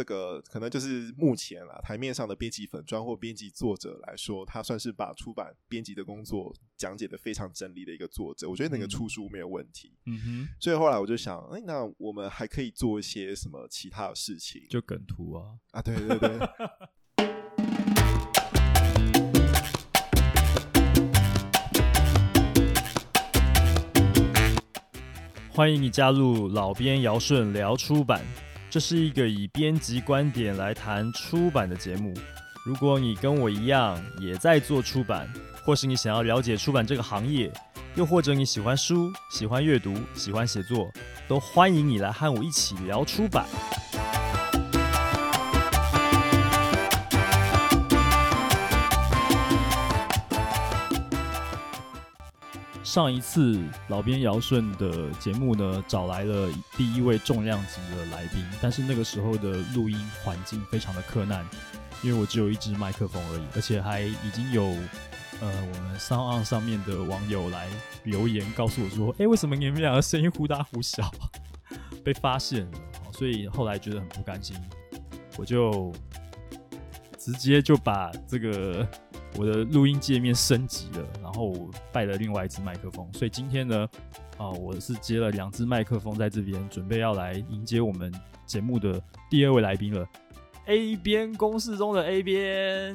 这个可能就是目前啊台面上的编辑粉专或编辑作者来说，他算是把出版编辑的工作讲解的非常整理的一个作者。我觉得那个出书没有问题。嗯哼。所以后来我就想，哎，那我们还可以做一些什么其他的事情？就梗图啊啊，对对对。欢迎你加入老编尧舜聊出版，这是一个以编辑观点来谈出版的节目。如果你跟我一样也在做出版，或是你想要了解出版这个行业，又或者你喜欢书、喜欢阅读、喜欢写作，都欢迎你来和我一起聊出版。上一次老编尧舜的节目呢，找来了第一位重量级的来宾，但是那个时候的录音环境非常的克难，因为我只有一支麦克风而已，而且还已经有呃我们 s o n 上面的网友来留言告诉我说，哎，为什么你们两个声音忽大忽小？被发现了，所以后来觉得很不甘心，我就直接就把这个。我的录音界面升级了，然后我带了另外一支麦克风，所以今天呢，啊，我是接了两支麦克风在这边，准备要来迎接我们节目的第二位来宾了。A 边公式中的 A 边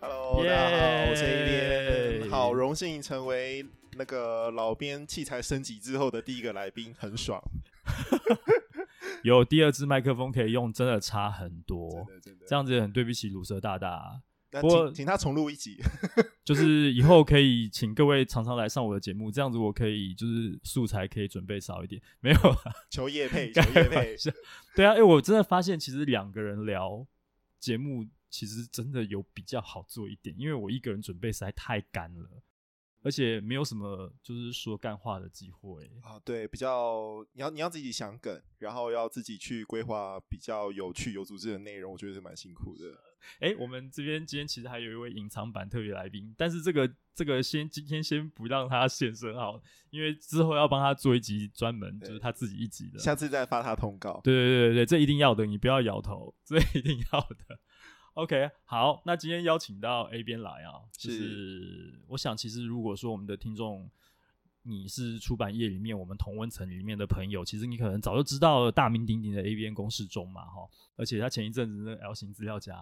，Hello，yeah! 大家好，我是 A 边，好荣幸成为那个老编器材升级之后的第一个来宾，很爽。有第二支麦克风可以用，真的差很多，真的真的，这样子也很对不起鲁蛇大大。不过，请他重录一集，就是以后可以请各位常常来上我的节目，这样子我可以就是素材可以准备少一点。没有求叶配，求叶配，对啊，因为我真的发现，其实两个人聊节目，其实真的有比较好做一点，因为我一个人准备实在太干了。而且没有什么就是说干话的机会啊，对，比较你要你要自己想梗，然后要自己去规划比较有趣有组织的内容，我觉得是蛮辛苦的。哎、欸，我们这边今天其实还有一位隐藏版特别来宾，但是这个这个先今天先不让他现身好，因为之后要帮他做一集专门就是他自己一集的，下次再发他通告。对对对对，这一定要的，你不要摇头，这一定要的。OK，好，那今天邀请到 A 边来啊，就是，是我想其实如果说我们的听众你是出版业里面我们同温层里面的朋友，其实你可能早就知道了大名鼎鼎的 A 边公式中嘛，哈，而且他前一阵子那 L 型资料夹，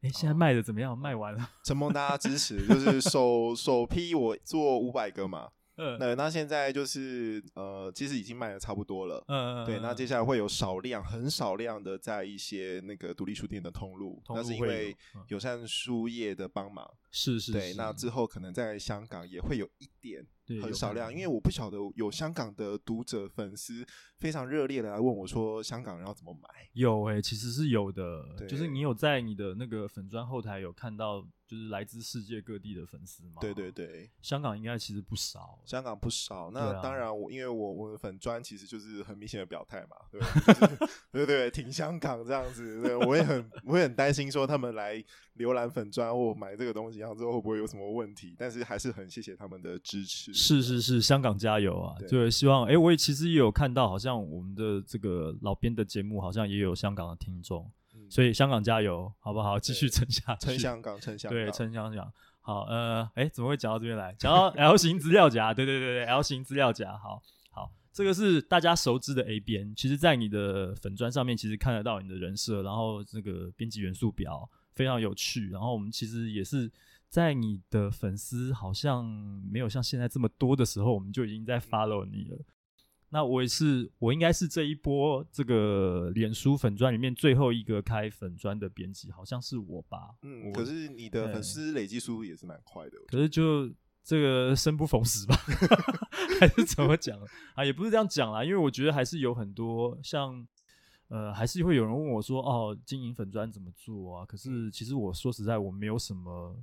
哎、欸，现在卖的怎么样？哦、卖完了，承蒙大家支持，就是首首批我做五百个嘛。嗯，那那现在就是呃，其实已经卖的差不多了。嗯嗯。对，那接下来会有少量、很少量的在一些那个独立书店的通路，那是因为友善书业的帮忙。是是。对，那之后可能在香港也会有一点。很少量，因为我不晓得有香港的读者粉丝非常热烈的来问我说，香港人要怎么买？有诶、欸，其实是有的，就是你有在你的那个粉专后台有看到，就是来自世界各地的粉丝吗？对对对，香港应该其实不少，香港不少。那当然我，我因为我我的粉专其实就是很明显的表态嘛，对吧？就是、对，对对，挺香港这样子，对，我也很我也很担心说他们来浏览粉专或买这个东西，然后之后会不会有什么问题？但是还是很谢谢他们的支持。是是是，香港加油啊！就希望哎、欸，我也其实也有看到，好像我们的这个老编的节目，好像也有香港的听众、嗯，所以香港加油，好不好？继续撑下去，撑香港，撑香港，对，撑香港。好，呃，哎、欸，怎么会讲到这边来？讲到 L 型资料夹，对对对对，L 型资料夹，好好，这个是大家熟知的 A 编。其实，在你的粉砖上面，其实看得到你的人设，然后这个编辑元素表非常有趣。然后我们其实也是。在你的粉丝好像没有像现在这么多的时候，我们就已经在 follow 你了。那我也是，我应该是这一波这个脸书粉专里面最后一个开粉专的编辑，好像是我吧？嗯，可是你的粉丝累积速度也是蛮快的。可是就这个生不逢时吧，还是怎么讲啊？也不是这样讲啦，因为我觉得还是有很多像呃，还是会有人问我说，哦，经营粉砖怎么做啊？可是其实我说实在，我没有什么。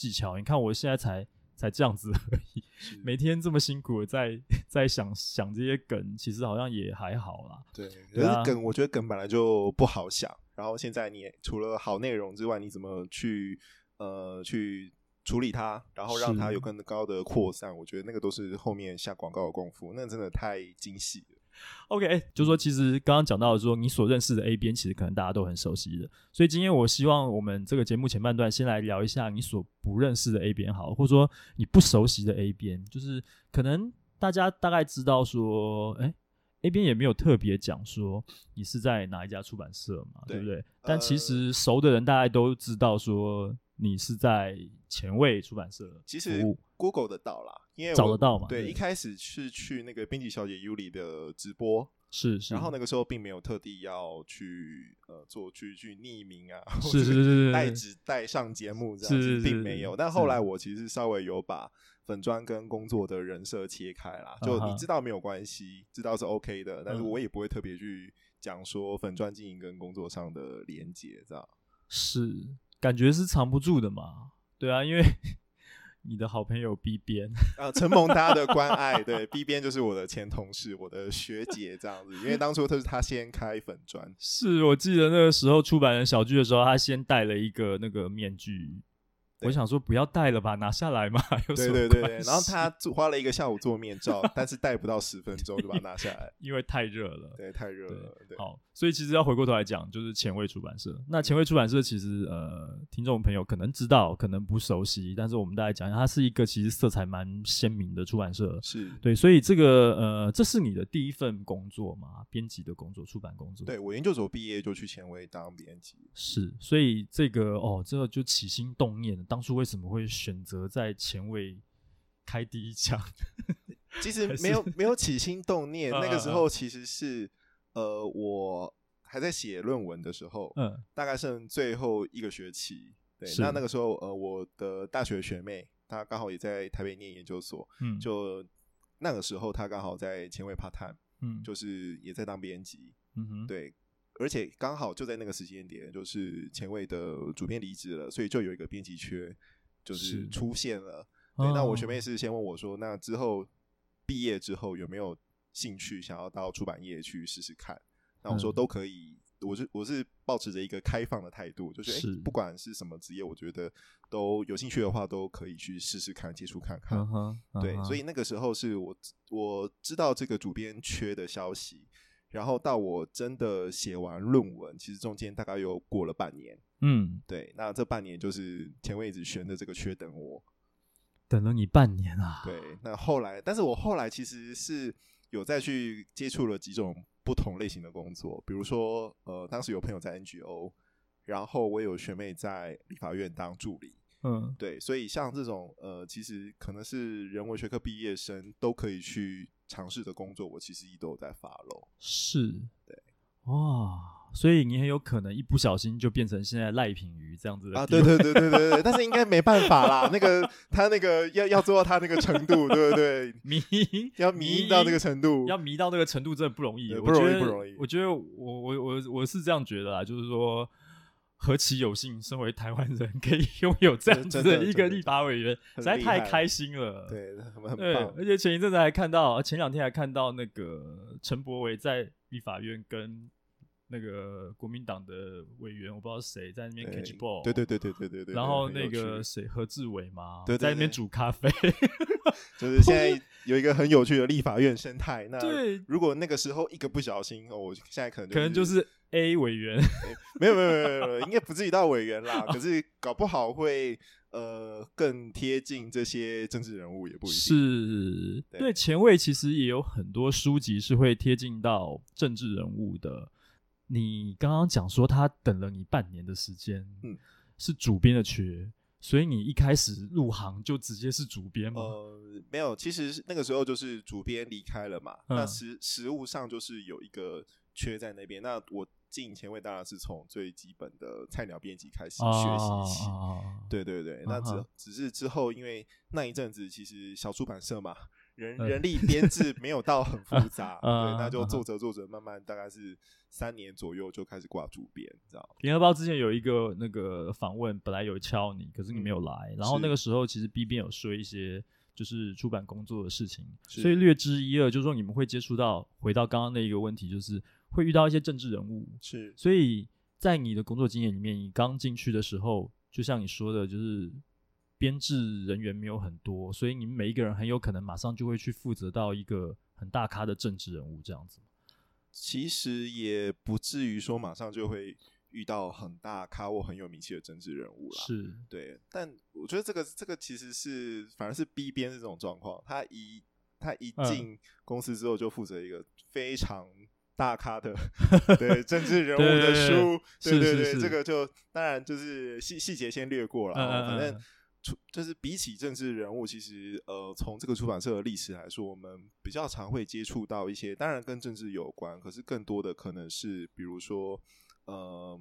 技巧，你看我现在才才这样子而已，每天这么辛苦的在 在想想这些梗，其实好像也还好啦。对，可是梗，我觉得梗本来就不好想。然后现在你除了好内容之外，你怎么去呃去处理它，然后让它有更高的扩散？我觉得那个都是后面下广告的功夫，那真的太精细了。OK，欸，就是说，其实刚刚讲到的说，你所认识的 A 边，其实可能大家都很熟悉的。所以今天我希望我们这个节目前半段先来聊一下你所不认识的 A 边，好，或者说你不熟悉的 A 边，就是可能大家大概知道说，哎，欸，A 边也没有特别讲说你是在哪一家出版社嘛，对，对不对？但其实熟的人大概都知道说你是在前卫出版社，其实 Google 得到啦。因为找得到嘛？对，一开始是去那个编辑小姐 Yuli 的直播，是是，然后那个时候并没有特地要去呃做去去匿名啊，是是是带纸带上节目这样子，是并没有。但后来我其实稍微有把粉砖跟工作的人设切开啦，就你知道没有关系，知道是 OK 的，但是我也不会特别去讲说粉砖经营跟工作上的连接，这样是感觉是藏不住的嘛？对啊，因为。你的好朋友 B 边啊，承蒙大家的关爱，对 B 边就是我的前同事，我的学姐这样子。因为当初他是他先开粉砖，是我记得那个时候出版人小聚的时候，他先戴了一个那个面具。我想说不要戴了吧，拿下来嘛。对对对对，然后他花了一个下午做面罩，但是戴不到十分钟就把它拿下来，因为太热了。对，太热了。对，好，所以其实要回过头来讲，就是前卫出版社。那前卫出版社其实呃，听众朋友可能知道，可能不熟悉，但是我们大概讲一下，它是一个其实色彩蛮鲜明的出版社。是对，所以这个呃，这是你的第一份工作嘛？编辑的工作，出版工作。对，我研究所毕业就去前卫当编辑。是，所以这个哦，这个就起心动念。当初为什么会选择在前卫开第一枪？其实没有没有起心动念，那个时候其实是呃，我还在写论文的时候，嗯，大概剩最后一个学期。对，那那个时候呃，我的大学学妹她刚好也在台北念研究所，嗯，就那个时候她刚好在前卫 part time，嗯，就是也在当编辑，嗯哼，对。而且刚好就在那个时间点，就是前卫的主编离职了，所以就有一个编辑缺，就是出现了。对，那我学妹是先问我说：“那之后毕业之后有没有兴趣想要到出版业去试试看？”那我说都可以，我是我是保持着一个开放的态度，就是哎、欸，不管是什么职业，我觉得都有兴趣的话，都可以去试试看，接触看看。对，所以那个时候是我我知道这个主编缺的消息。然后到我真的写完论文，其实中间大概又过了半年。嗯，对，那这半年就是前位一直悬着这个缺等我，等了你半年啊。对，那后来，但是我后来其实是有再去接触了几种不同类型的工作，比如说，呃，当时有朋友在 NGO，然后我有学妹在立法院当助理。嗯，对，所以像这种呃，其实可能是人文学科毕业生都可以去尝试的工作，我其实一都有在 follow。是，对，哇，所以你很有可能一不小心就变成现在赖品瑜这样子的啊？对对对对对对，但是应该没办法啦，那个他那个要要做到他那个程度，对不对？迷要迷到那个程度，要迷到那个程度，真的不容易，不容易，不容易。我觉得我我我我是这样觉得啦，就是说。何其有幸，身为台湾人，可以拥有这样子的一个立法委员，实在太开心了。对，很对，而且前一阵子还看到，前两天还看到那个陈柏维在立法院跟那个国民党的委员，我不知道谁在那边 catch ball。对对对对对对对。然后那个谁何志伟嘛，对在那边煮咖啡。就是现在 有一个很有趣的立法院生态。那如果那个时候一个不小心，哦，我现在可能可能就是。A 委员、欸、没有没有没有没有，应该不至于到委员啦。可是搞不好会呃更贴近这些政治人物也不一定。是，对，对前卫其实也有很多书籍是会贴近到政治人物的。你刚刚讲说他等了你半年的时间，嗯，是主编的缺，所以你一开始入行就直接是主编吗？呃，没有，其实那个时候就是主编离开了嘛。嗯、那实实物上就是有一个缺在那边。那我。进前卫当然是从最基本的菜鸟编辑开始学习起，对对对。那只只是之后，因为那一阵子其实小出版社嘛，人人力编制没有到很复杂，对，那就做着做着，慢慢大概是三年左右就开始挂主编，知道。联合报之前有一个那个访问，本来有敲你，可是你没有来。然后那个时候其实 B 编有说一些就是出版工作的事情，所以略知一二，就是说你们会接触到。回到刚刚那一个问题，就是。会遇到一些政治人物，是，所以在你的工作经验里面，你刚进去的时候，就像你说的，就是编制人员没有很多，所以你们每一个人很有可能马上就会去负责到一个很大咖的政治人物这样子？其实也不至于说马上就会遇到很大咖或很有名气的政治人物啦。是对，但我觉得这个这个其实是反而是 B 边这种状况，他一他一进公司之后就负责一个非常大咖的 对政治人物的书，对对对，这个就当然就是细细节先略过了，反正。就是比起政治人物，其实呃，从这个出版社的历史来说，我们比较常会接触到一些，当然跟政治有关，可是更多的可能是，比如说呃，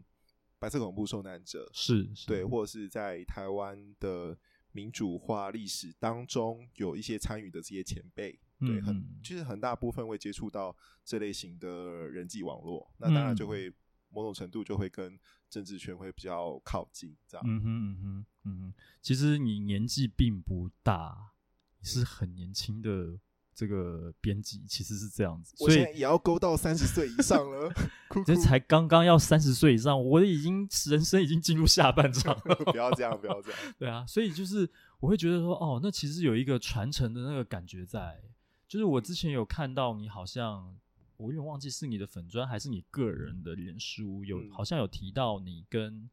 白色恐怖受难者是，是对，或者是在台湾的民主化历史当中有一些参与的这些前辈，嗯、对，很其实很大部分会接触到这类型的人际网络，那当然就会。某种程度就会跟政治圈会比较靠近，这样。嗯哼嗯哼嗯哼。其实你年纪并不大，你是很年轻的这个编辑，其实是这样子。我现在也要勾到三十岁以上了，这才刚刚要三十岁以上，我已经人生已经进入下半场了。不要这样，不要这样。对啊，所以就是我会觉得说，哦，那其实有一个传承的那个感觉在，就是我之前有看到你好像。我有点忘记是你的粉砖还是你个人的脸书，有、嗯、好像有提到你跟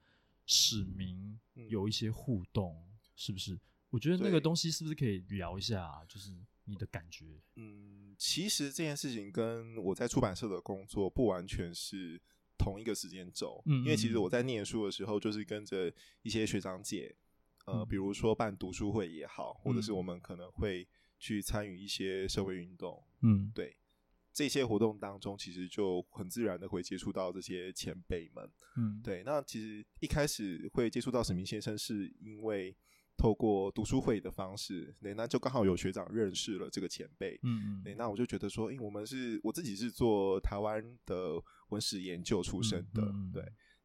史明有一些互动，嗯、是不是？我觉得那个东西是不是可以聊一下、啊？就是你的感觉。嗯，其实这件事情跟我在出版社的工作不完全是同一个时间轴，嗯，因为其实我在念书的时候就是跟着一些学长姐，呃，嗯、比如说办读书会也好，或者是我们可能会去参与一些社会运动，嗯，对。这些活动当中，其实就很自然的会接触到这些前辈们，嗯，对。那其实一开始会接触到史明先生，是因为透过读书会的方式，对，那就刚好有学长认识了这个前辈，嗯嗯，对。那我就觉得说，因为我们是我自己是做台湾的文史研究出身的，嗯嗯，对，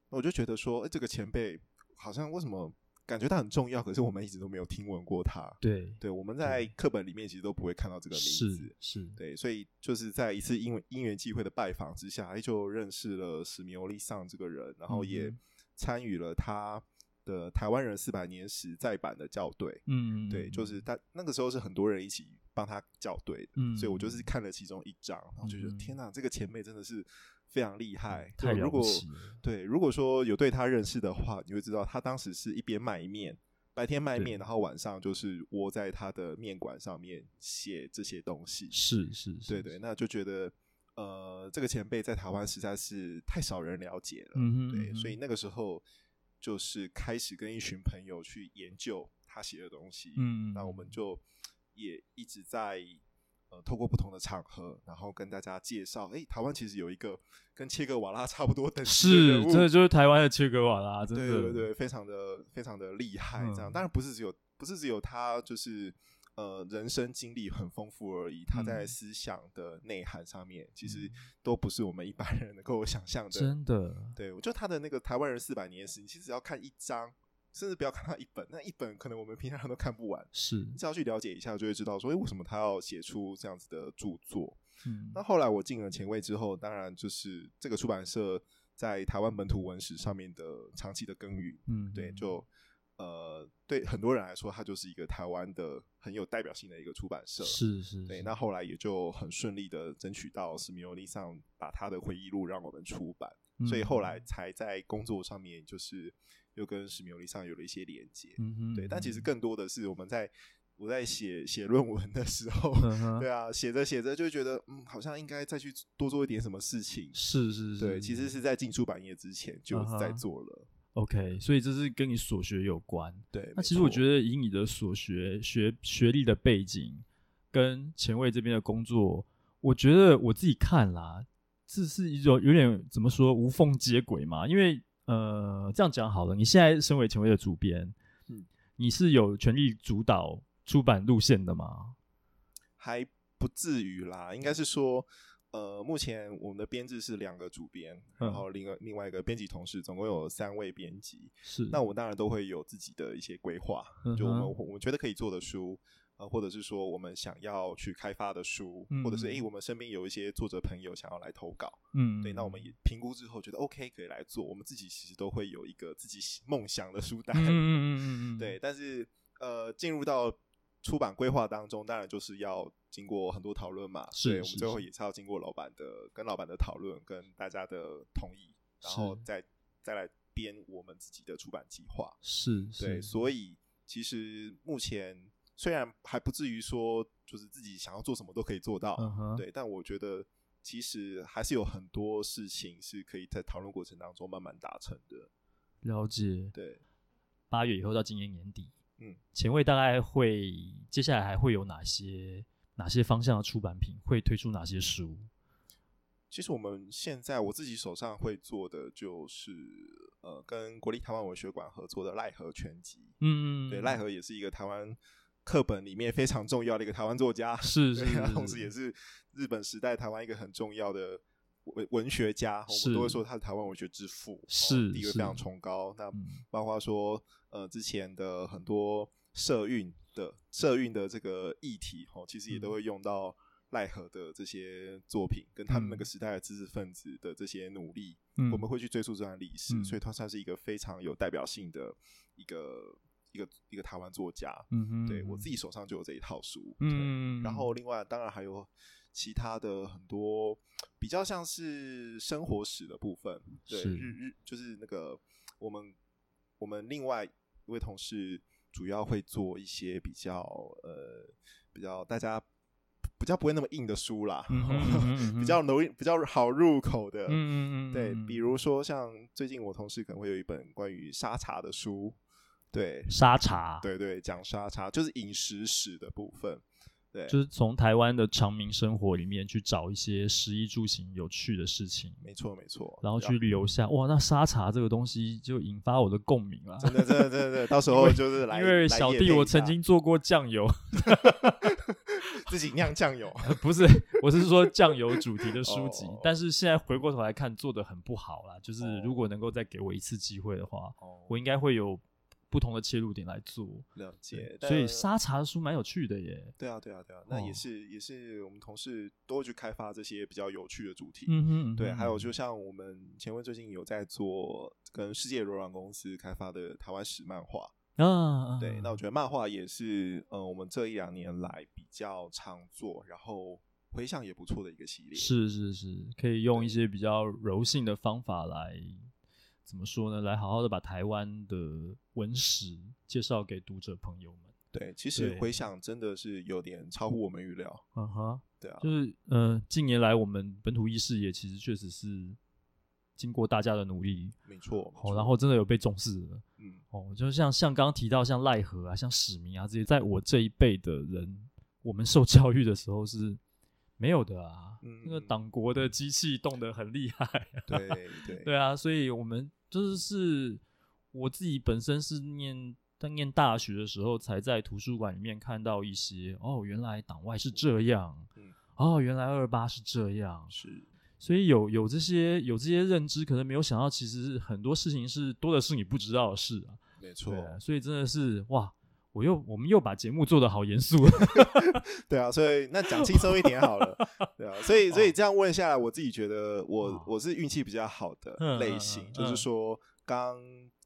那我就觉得说，哎，这个前辈好像为什么？感觉他很重要，可是我们一直都没有听闻过他。对，对，我们在课本里面其实都不会看到这个名字。是，是对，所以就是在一次因为因缘际会的拜访之下，就认识了史密欧利桑这个人，然后也参与了他的台湾人四百年史再版的校对。嗯，对，就是他那个时候是很多人一起帮他校对的。嗯，所以我就是看了其中一章，然后就觉得、嗯、天哪，这个前辈真的是。非常厉害，太了不起了。如果对，如果说有对他认识的话，你会知道他当时是一边卖面，白天卖面，然后晚上就是窝在他的面馆上面写这些东西。是是，是，对对，那就觉得呃，这个前辈在台湾实在是太少人了解了。嗯哼，对，所以那个时候就是开始跟一群朋友去研究他写的东西。嗯，那我们就也一直在。呃，透过不同的场合，然后跟大家介绍，哎、欸，台湾其实有一一个跟切格瓦拉差不多等级的人物，是，真的就是台湾的切格瓦拉，真的对对对，非常的非常的厉害。这样，嗯、当然不是只有不是只有他，就是呃，人生经历很丰富而已。他在思想的内涵上面，嗯、其实都不是我们一般人能够想象的。真的，对，我觉得他的那个台湾人四百年史，你其实要看一章。甚至不要看他一本，那一本可能我们平常都看不完。是，你只要去了解一下，就会知道说，哎，为什么他要写出这样子的著作？嗯，那后来我进了前卫之后，当然就是这个出版社在台湾本土文史上面的长期的耕耘。嗯，对，就呃，对很多人来说，它就是一个台湾的很有代表性的一个出版社。是是，是，对。那后来也就很顺利的争取到史密欧利桑把他的回忆录让我们出版，嗯，所以后来才在工作上面就是。又跟史密欧利上有了一些连接，嗯哼，对，但其实更多的是我们在我在写写论文的时候，嗯、对啊，写着写着就觉得，嗯，好像应该再去多做一点什么事情，是是是，对，其实是在进出版业之前就在做了。OK，所以这是跟你所学有关，对。那其实我觉得以你的所学学学历的背景跟前卫这边的工作，我觉得我自己看啦，这是一种有点怎么说无缝接轨嘛，因为。呃，这样讲好了。你现在身为前卫的主编，嗯，你是有权利主导出版路线的吗？还不至于啦，应该是说，呃，目前我们的编制是两个主编，然后另外另外一个编辑同事，总共有三位编辑。是，那我当然都会有自己的一些规划，嗯、就我们我们觉得可以做的书。呃，或者是说我们想要去开发的书，嗯、或者是诶、欸，我们身边有一些作者朋友想要来投稿，嗯，对，那我们也评估之后觉得 OK，可以来做。我们自己其实都会有一个自己梦想的书单，嗯嗯嗯嗯，对。但是呃，进入到出版规划当中，当然就是要经过很多讨论嘛。是，我们最后也是要经过老板的跟老板的讨论，跟大家的同意，然后再再来编我们自己的出版计划。是，对，所以其实目前虽然还不至于说就是自己想要做什么都可以做到，嗯、对，但我觉得其实还是有很多事情是可以在讨论过程当中慢慢达成的。了解，对，八月以后到今年年底。嗯，前卫大概会接下来还会有哪些哪些方向的出版品？会推出哪些书？其实我们现在我自己手上会做的就是呃，跟国立台湾文学馆合作的赖和全集。嗯，对，赖和也是一个台湾课本里面非常重要的一个台湾作家，是 是，是，他同时也是日本时代台湾一个很重要的文文学家，我们都会说他是台湾文学之父，是地位非常崇高。那包括说。呃，之前的很多社运的社运的这个议题，哦，其实也都会用到奈何的这些作品，跟他们那个时代的知识分子的这些努力，嗯、我们会去追溯这段历史，嗯、所以他算是一个非常有代表性的一个一个一个台湾作家。嗯哼，对我自己手上就有这一套书。嗯，然后另外当然还有其他的很多比较像是生活史的部分，对，日日就是那个我们我们另外。一位同事主要会做一些比较呃比较大家比较不会那么硬的书啦，嗯哼嗯哼 比较容易比较好入口的，嗯嗯嗯，对，比如说像最近我同事可能会有一本关于沙茶的书，对，沙茶，对对，讲沙茶就是饮食史的部分。对，就是从台湾的长民生活里面去找一些食衣住行有趣的事情，没错没错，然后去留下哇，那沙茶这个东西就引发我的共鸣了，真的真的真的，到时候就是来，因为小弟我曾经做过酱油，自己酿酱油，不是，我是说酱油主题的书籍，但是现在回过头来看做的很不好啦，就是如果能够再给我一次机会的话，我应该会有。不同的切入点来做了解，所以沙茶的书蛮有趣的耶。对啊，对啊，对啊，那也是、哦、也是我们同事都会去开发这些比较有趣的主题。嗯哼，对，还有就像我们前卫最近有在做跟世界柔软公司开发的台湾史漫画啊。对，那我觉得漫画也是呃我们这一两年来比较常做，然后回想也不错的一个系列。是是是，可以用一些比较柔性的方法来。怎么说呢？来好好的把台湾的文史介绍给读者朋友们。对，其实回想真的是有点超乎我们预料。嗯哼，对啊，就是呃，近年来我们本土意识也其实确实是经过大家的努力，没错。哦，然后真的有被重视了。嗯，哦，就像像刚刚提到像赖和啊，像史明啊这些，在我这一辈的人，我们受教育的时候是。没有的啊，嗯、那个党国的机器动得很厉害，啊，对对 对啊，所以我们就是是我自己本身是念在念大学的时候，才在图书馆里面看到一些哦，原来党外是这样，嗯、哦，原来二八是这样，是，所以有有这些有这些认知，可能没有想到，其实很多事情是多的是你不知道的事啊，没错，啊，所以真的是哇。我又，我们又把节目做得好严肃，对啊，所以那讲轻松一点好了，对啊，所以所以这样问下来，我自己觉得我我是运气比较好的类型，就是说刚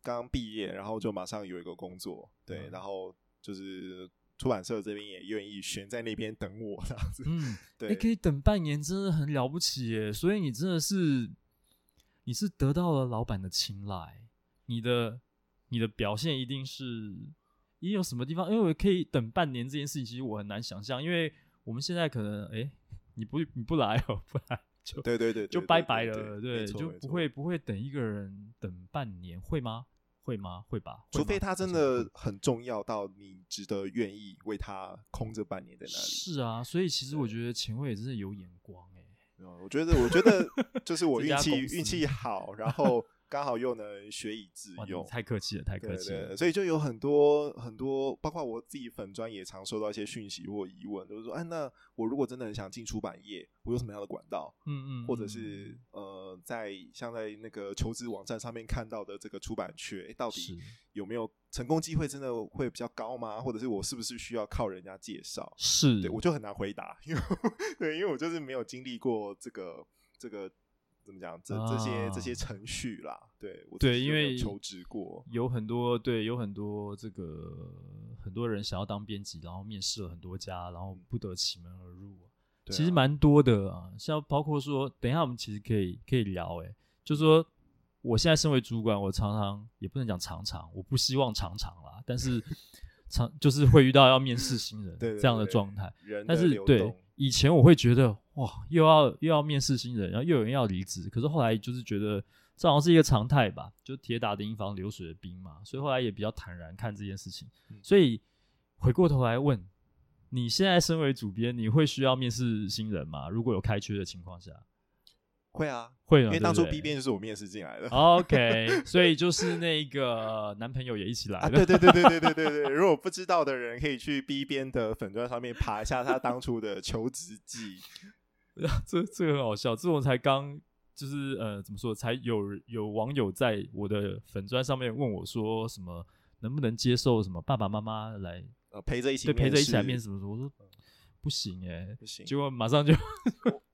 刚毕业，然后就马上有一个工作，对，然后就是出版社这边也愿意悬在那边等我这样子，嗯，对，你可以等半年，真的很了不起耶，所以你真的是你是得到了老板的青睐，你的你的表现一定是。你有什么地方？因为我可以等半年这件事情，其实我很难想象。因为我们现在可能，哎、欸，你不你不来哦，不来就对对对，就拜拜了，对，就不会不会等一个人等半年，会吗？会吗？会吧？除非他真的很重要到你值得愿意为他空着半年在那里。是啊，所以其实我觉得前卫也真的有眼光哎、欸。我觉得我觉得就是我运气运气 好，然后。刚好又能学以致用，太客气了，太客气了。对对对，所以就有很多很多，包括我自己粉专也常收到一些讯息或疑问，就是说，哎，那我如果真的很想进出版业，我有什么样的管道？嗯，嗯嗯，或者是呃，在像在那个求职网站上面看到的这个出版缺，欸，到底有没有成功机会？真的会比较高吗？或者是我是不是需要靠人家介绍？是，对我就很难回答，因为 对，因为我就是没有经历过这个这个。怎么讲？这这些、啊、这些程序啦，对我对，因为求职过，有很多对，有很多这个很多人想要当编辑，然后面试了很多家，然后不得其门而入。其实蛮多的啊，像包括说，等一下我们其实可以可以聊、欸，诶，就是说，我现在身为主管，我常常也不能讲常常，我不希望常常啦，但是 常就是会遇到要面试新人这样的状态。但是对以前我会觉得哇，又要又要面试新人，然后又有人要离职，可是后来就是觉得这好像是一个常态吧，就铁打的营房流水的兵嘛，所以后来也比较坦然看这件事情。所以回过头来问。你现在身为主编，你会需要面试新人吗？如果有开缺的情况下，会啊，会，因为当初 B 编就是我面试进来的。OK，所以就是那个男朋友也一起来的。啊、对对对对对对对对。如果不知道的人，可以去 B 编的粉砖上面爬一下他当初的求职记。这这个很好笑，这种才刚就是呃，怎么说？才有有网友在我的粉砖上面问我说，什么能不能接受什么爸爸妈妈来。呃，陪着一起，对，陪着一起来面试什么。我说不行哎、欸，不行。结果马上就，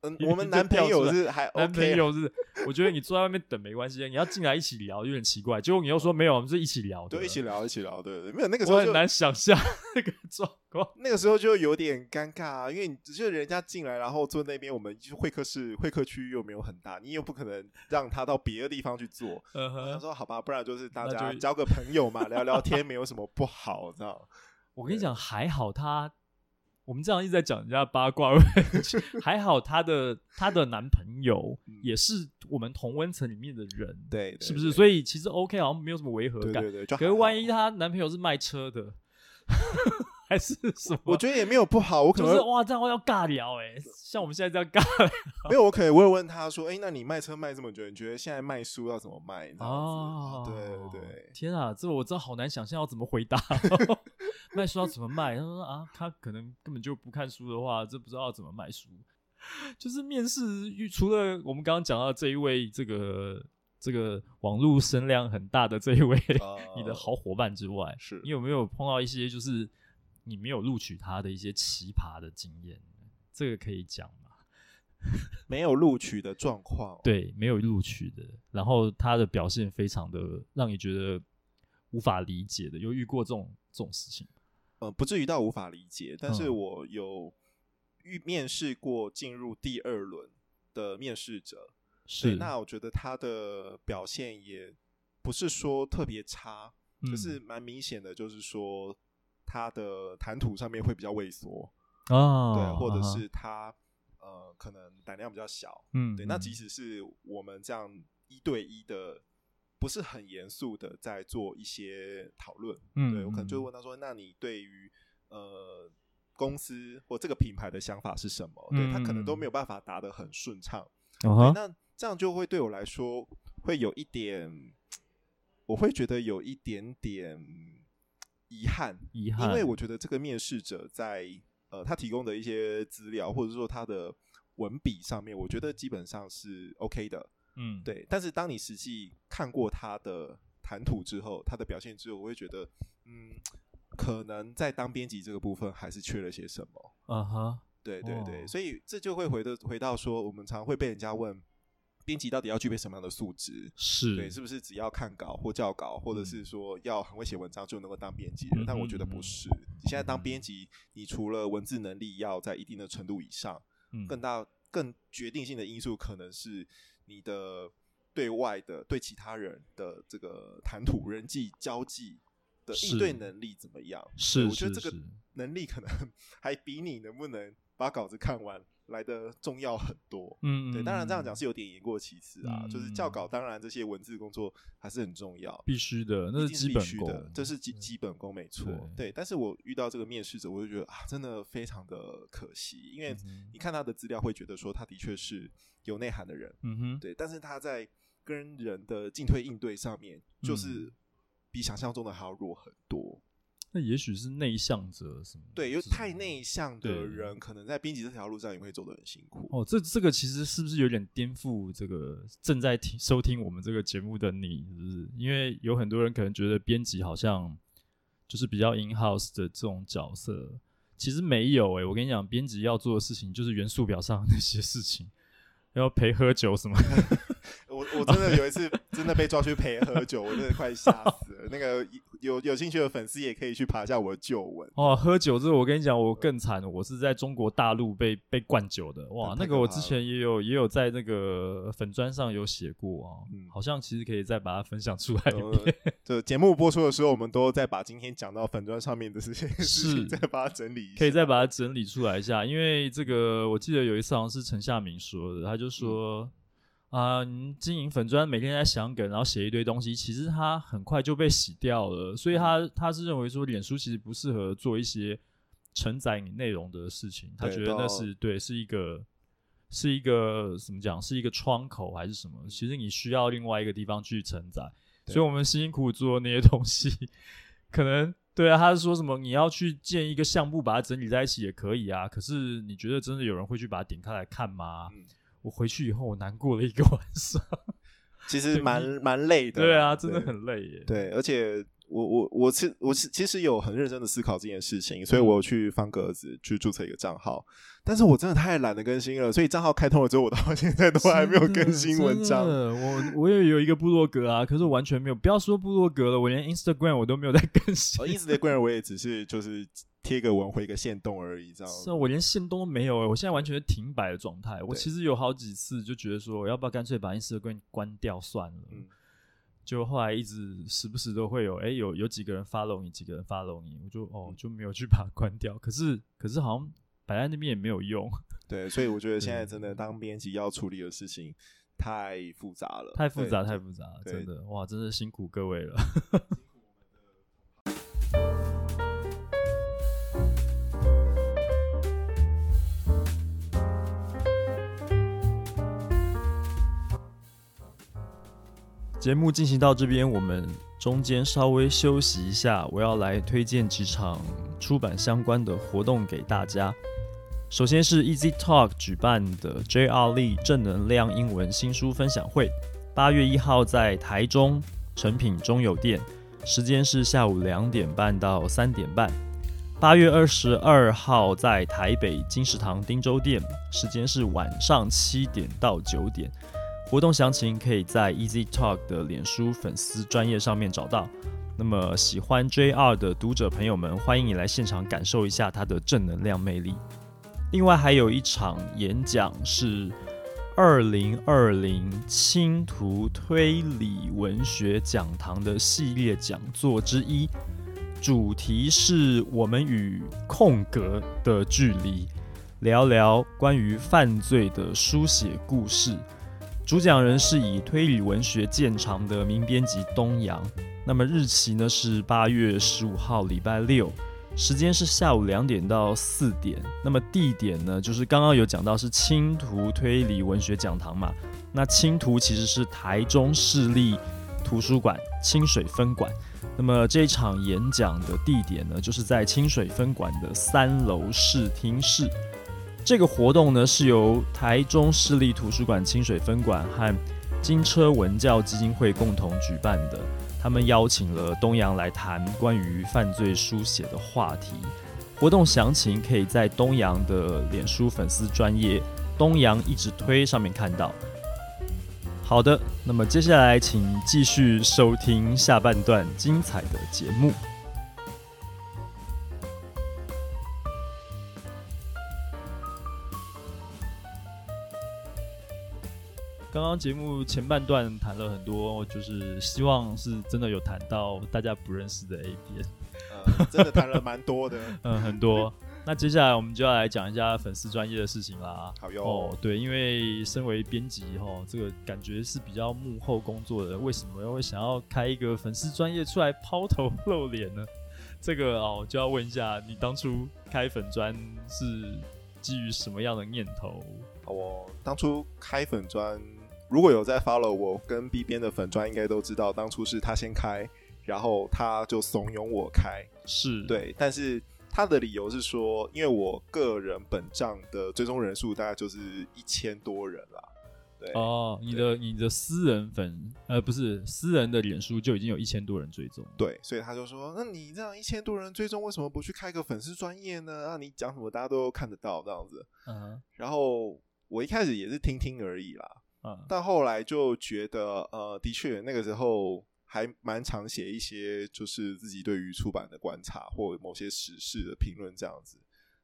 嗯，我们男朋友是还 OK，男朋友是，我觉得你坐在外面等没关系，你要进来一起聊有点奇怪。结果你又说没有，我们是一起聊的，对，一起聊，一起聊，对对，没有那个时候我很难想象那个状况，那个时候就有点尴尬啊，因为你只是人家进来，然后坐那边，我们会客室会客区又没有很大，你又不可能让他到别的地方去坐。嗯哼，他说好吧，不然就是大家交个朋友嘛，聊聊天没有什么不好，知道。我跟你讲，还好他，我们这样一直在讲人家八卦，还好她的她的男朋友也是我们同温层里面的人，对，是不是？所以其实 OK，好像没有什么违和感。对对对，可是万一她男朋友是卖车的。还是什么？我觉得也没有不好。我可能、就是、哇，这样我要尬聊哎、欸，像我们现在这样尬聊。没有，我可以问问他说：“哎、欸，那你卖车卖这么久，你觉得现在卖书要怎么卖？”哦，对对。天啊，这我真的好难想象要怎么回答。卖书要怎么卖？他说啊，他可能根本就不看书的话，这不知道要怎么卖书。就是面试，除了我们刚刚讲到这一位，这个这个网络声量很大的这一位，哦、你的好伙伴之外，是你有没有碰到一些就是？你没有录取他的一些奇葩的经验，这个可以讲吗？没有录取的状况，对，没有录取的，然后他的表现非常的让你觉得无法理解的，有遇过这种这种事情？呃，不至于到无法理解，但是我有遇面试过进入第二轮的面试者，是，那我觉得他的表现也不是说特别差，嗯，就是蛮明显的，就是说。他的谈吐上面会比较畏缩哦，对，或者是他呃，可能胆量比较小，嗯，对。那即使是我们这样一对一的，不是很严肃的在做一些讨论，嗯，对，我可能就会问他说：“那你对于呃公司或这个品牌的想法是什么？”对，他可能都没有办法答得很顺畅，对，那这样就会对我来说会有一点，我会觉得有一点点。遗憾，遗憾，因为我觉得这个面试者在呃，他提供的一些资料，或者说他的文笔上面，我觉得基本上是 OK 的，嗯，对。但是当你实际看过他的谈吐之后，他的表现之后，我会觉得，嗯，可能在当编辑这个部分还是缺了些什么。啊哈，对对对，所以这就会回的回到说，我们常会被人家问。编辑到底要具备什么样的素质？是对，是不是只要看稿或校稿，或者是说要很会写文章就能够当编辑人？嗯、但我觉得不是。你现在当编辑，你除了文字能力要在一定的程度以上，嗯、更大、更决定性的因素可能是你的对外的、对其他人的这个谈吐、人际交际的应对能力怎么样？是，我觉得这个能力可能 还比你能不能把稿子看完来的重要很多，嗯，对，当然这样讲是有点言过其实啊，嗯、就是教稿，当然这些文字工作还是很重要，必须的，那是基本功，的，这是基基本功没错，对，对。但是我遇到这个面试者，我就觉得啊，真的非常的可惜，因为你看他的资料，会觉得说他的确是有内涵的人，嗯哼，对，但是他在跟人的进退应对上面，就是比想象中的还要弱很多。那也许是内向者什么？对，因为太内向的人，可能在编辑这条路上也会走得很辛苦。哦，这这个其实是不是有点颠覆这个正在听收听我们这个节目的你？是不是？因为有很多人可能觉得编辑好像就是比较 in house 的这种角色，其实没有诶、欸，我跟你讲，编辑要做的事情就是元素表上那些事情，要陪喝酒什么。我我真的有一次 真的被抓去陪喝酒，我真的快吓死了。那个有有兴趣的粉丝也可以去爬一下我的旧闻哦。喝酒这个我跟你讲，我更惨，我是在中国大陆被被灌酒的。哇，那个我之前也有也有在那个粉砖上有写过啊，嗯，好像其实可以再把它分享出来一遍。就节目播出的时候，我们都再把今天讲到粉砖上面的这些事情再把它整理一下，可以再把它整理出来一下。因为这个我记得有一次好像是陈夏明说的，他就说。嗯啊、经营粉砖，每天在想梗，然后写一堆东西，其实他很快就被洗掉了。所以他他是认为说，脸书其实不适合做一些承载你内容的事情。他觉得那是对，是一个是一个怎么讲，是一个窗口还是什么？其实你需要另外一个地方去承载。所以我们辛辛苦苦做的那些东西，可能对啊，他是说什么你要去建一个项目，把它整理在一起也可以啊。可是你觉得真的有人会去把它点开来看吗？嗯我回去以后，我难过了一个 晚上，其实蛮蛮累的。对啊，真的很累耶。对，而且我我我是我是其实有很认真的思考这件事情，所以我去方格子去注册一个账号，但是我真的太懒得更新了，所以账号开通了之后，我到现在都还没有更新文章。我我也有一个部落格啊，可是我完全没有，不要说部落格了，我连 Instagram 我都没有在更新。哦，Instagram 我也只是就是。贴个文回个线动而已，这样。是啊，我连线动都没有诶、欸，我现在完全是停摆的状态。我其实有好几次就觉得说，我要不要干脆把 Instagram 关掉算了？嗯。就后来一直时不时都会有，哎、欸，有有几个人 follow 你，几个人 follow 你，我就哦就没有去把它关掉。可是可是好像摆在那边也没有用。对，所以我觉得现在真的当编辑要处理的事情太复杂了，太复杂，太复杂了，真的哇，真的辛苦各位了。节目进行到这边，我们中间稍微休息一下。我要来推荐几场出版相关的活动给大家。首先是 Easy Talk 举办的 J.R. Lee 正能量英文新书分享会，八月一号在台中诚品中友店，时间是下午两点半到三点半。八月二十二号在台北金石堂汀州店，时间是晚上七点到九点。活动详情可以在 Easy Talk 的脸书粉丝专页上面找到。那么喜欢 JR 的读者朋友们，欢迎你来现场感受一下它的正能量魅力。另外还有一场演讲是二零二零清图推理文学讲堂的系列讲座之一，主题是我们与空格的距离，聊聊关于犯罪的书写故事。主讲人是以推理文学见长的名编辑东阳，那么日期呢是八月十五号礼拜六，时间是下午两点到四点，那么地点呢就是刚刚有讲到是轻读推理文学讲堂嘛，那轻读其实是台中市立图书馆清水分馆，那么这场演讲的地点呢就是在清水分馆的三楼视听室。这个活动呢是由台中市立图书馆清水分馆和金车文教基金会共同举办的。他们邀请了东阳来谈关于犯罪书写的话题。活动详情可以在东阳的脸书粉丝专页“东阳一直推”上面看到。好的，那么接下来请继续收听下半段精彩的节目。刚刚节目前半段谈了很多，就是希望是真的有谈到大家不认识的 A 编，呃，真的谈了蛮多的，嗯，很多。那接下来我们就要来讲一下粉丝专业的事情啦。好哟，哦，对，因为身为编辑哈，这个感觉是比较幕后工作的，为什么又会想要开一个粉丝专业出来抛头露脸呢？这个哦，就要问一下你当初开粉专是基于什么样的念头？好哦，当初开粉专。如果有在 follow 我跟 B 边的粉专，应该都知道当初是他先开，然后他就怂恿我开，是对。但是他的理由是说，因为我个人本账的追踪人数大概就是一千多人啦。对哦，你的你的私人粉呃不是私人的脸书就已经有一千多人追踪，对，所以他就说，那你这样一千多人追踪，为什么不去开个粉丝专业呢？啊，你讲什么大家都看得到这样子。嗯，然后我一开始也是听听而已啦。嗯，但后来就觉得，呃，的确那个时候还蛮常写一些，就是自己对于出版的观察或某些时事的评论这样子。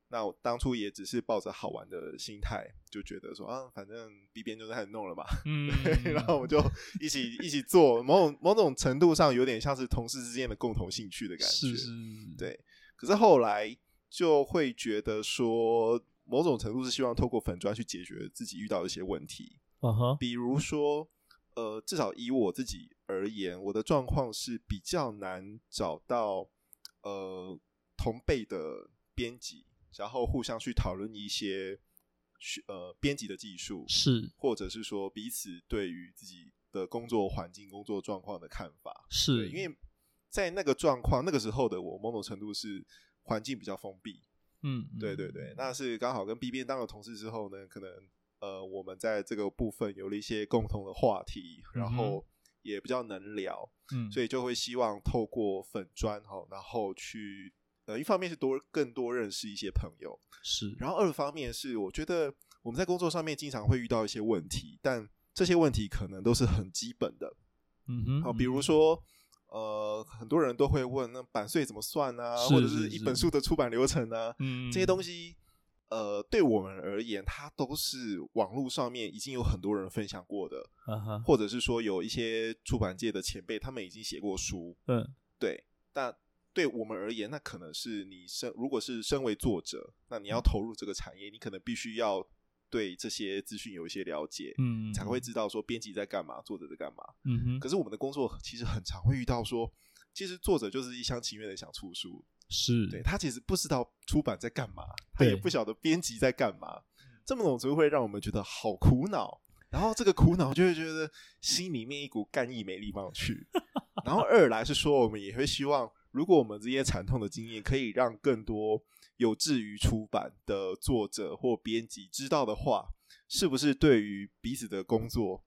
那我当初也只是抱着好玩的心态，就觉得说啊，反正 B 编就开始弄了嘛，嗯，然后我们就一起一起做，某种某种程度上有点像是同事之间的共同兴趣的感觉，是是，对。可是后来就会觉得说，某种程度是希望透过粉砖去解决自己遇到的一些问题，嗯哼，比如说，呃，至少以我自己而言，我的状况是比较难找到呃同辈的编辑。然后互相去讨论一些呃编辑的技术，是。或者是说彼此对于自己的工作环境、工作状况的看法，是因为在那个状况那个时候的我，某种程度是环境比较封闭，嗯，对对对，那是刚好跟 B 编当了同事之后呢，可能呃我们在这个部分有了一些共同的话题，然后也比较能聊，嗯，所以就会希望透过粉砖哈，然后去。呃，一方面是多更多认识一些朋友，是，然后二方面是我觉得我们在工作上面经常会遇到一些问题，但这些问题可能都是很基本的，嗯哼，好，比如说呃，很多人都会问那版税怎么算啊，或者是一本书的出版流程啊，嗯，这些东西，呃，对我们而言，它都是网络上面已经有很多人分享过的，或者是说有一些出版界的前辈他们已经写过书，嗯，对，但。对我们而言，那可能是你身如果是身为作者，那你要投入这个产业，你可能必须要对这些资讯有一些了解，嗯，才会知道说编辑在干嘛，作者在干嘛，嗯哼。可是我们的工作其实很常会遇到说，其实作者就是一厢情愿的想出书，是。对他其实不知道出版在干嘛，他也不晓得编辑在干嘛，这么种只会让我们觉得好苦恼，然后这个苦恼就会觉得心里面一股干意没地方去，然后二来是说我们也会希望。如果我们这些惨痛的经验可以让更多有志于出版的作者或编辑知道的话，是不是对于彼此的工作或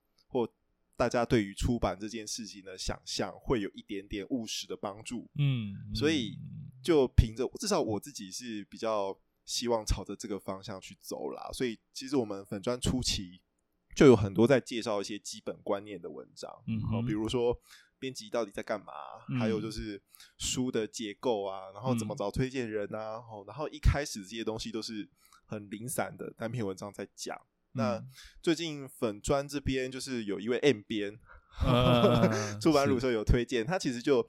大家对于出版这件事情的想象会有一点点务实的帮助？嗯，所以就凭着至少我自己是比较希望朝着这个方向去走啦。所以其实我们粉专初期就有很多在介绍一些基本观念的文章，嗯，好，比如说。编辑到底在干嘛？嗯？还有就是书的结构啊，然后怎么找推荐人啊？嗯、然后一开始这些东西都是很零散的单篇文章在讲。嗯、那最近粉砖这边就是有一位 M 编，呃、出版乳社有推荐，他其实就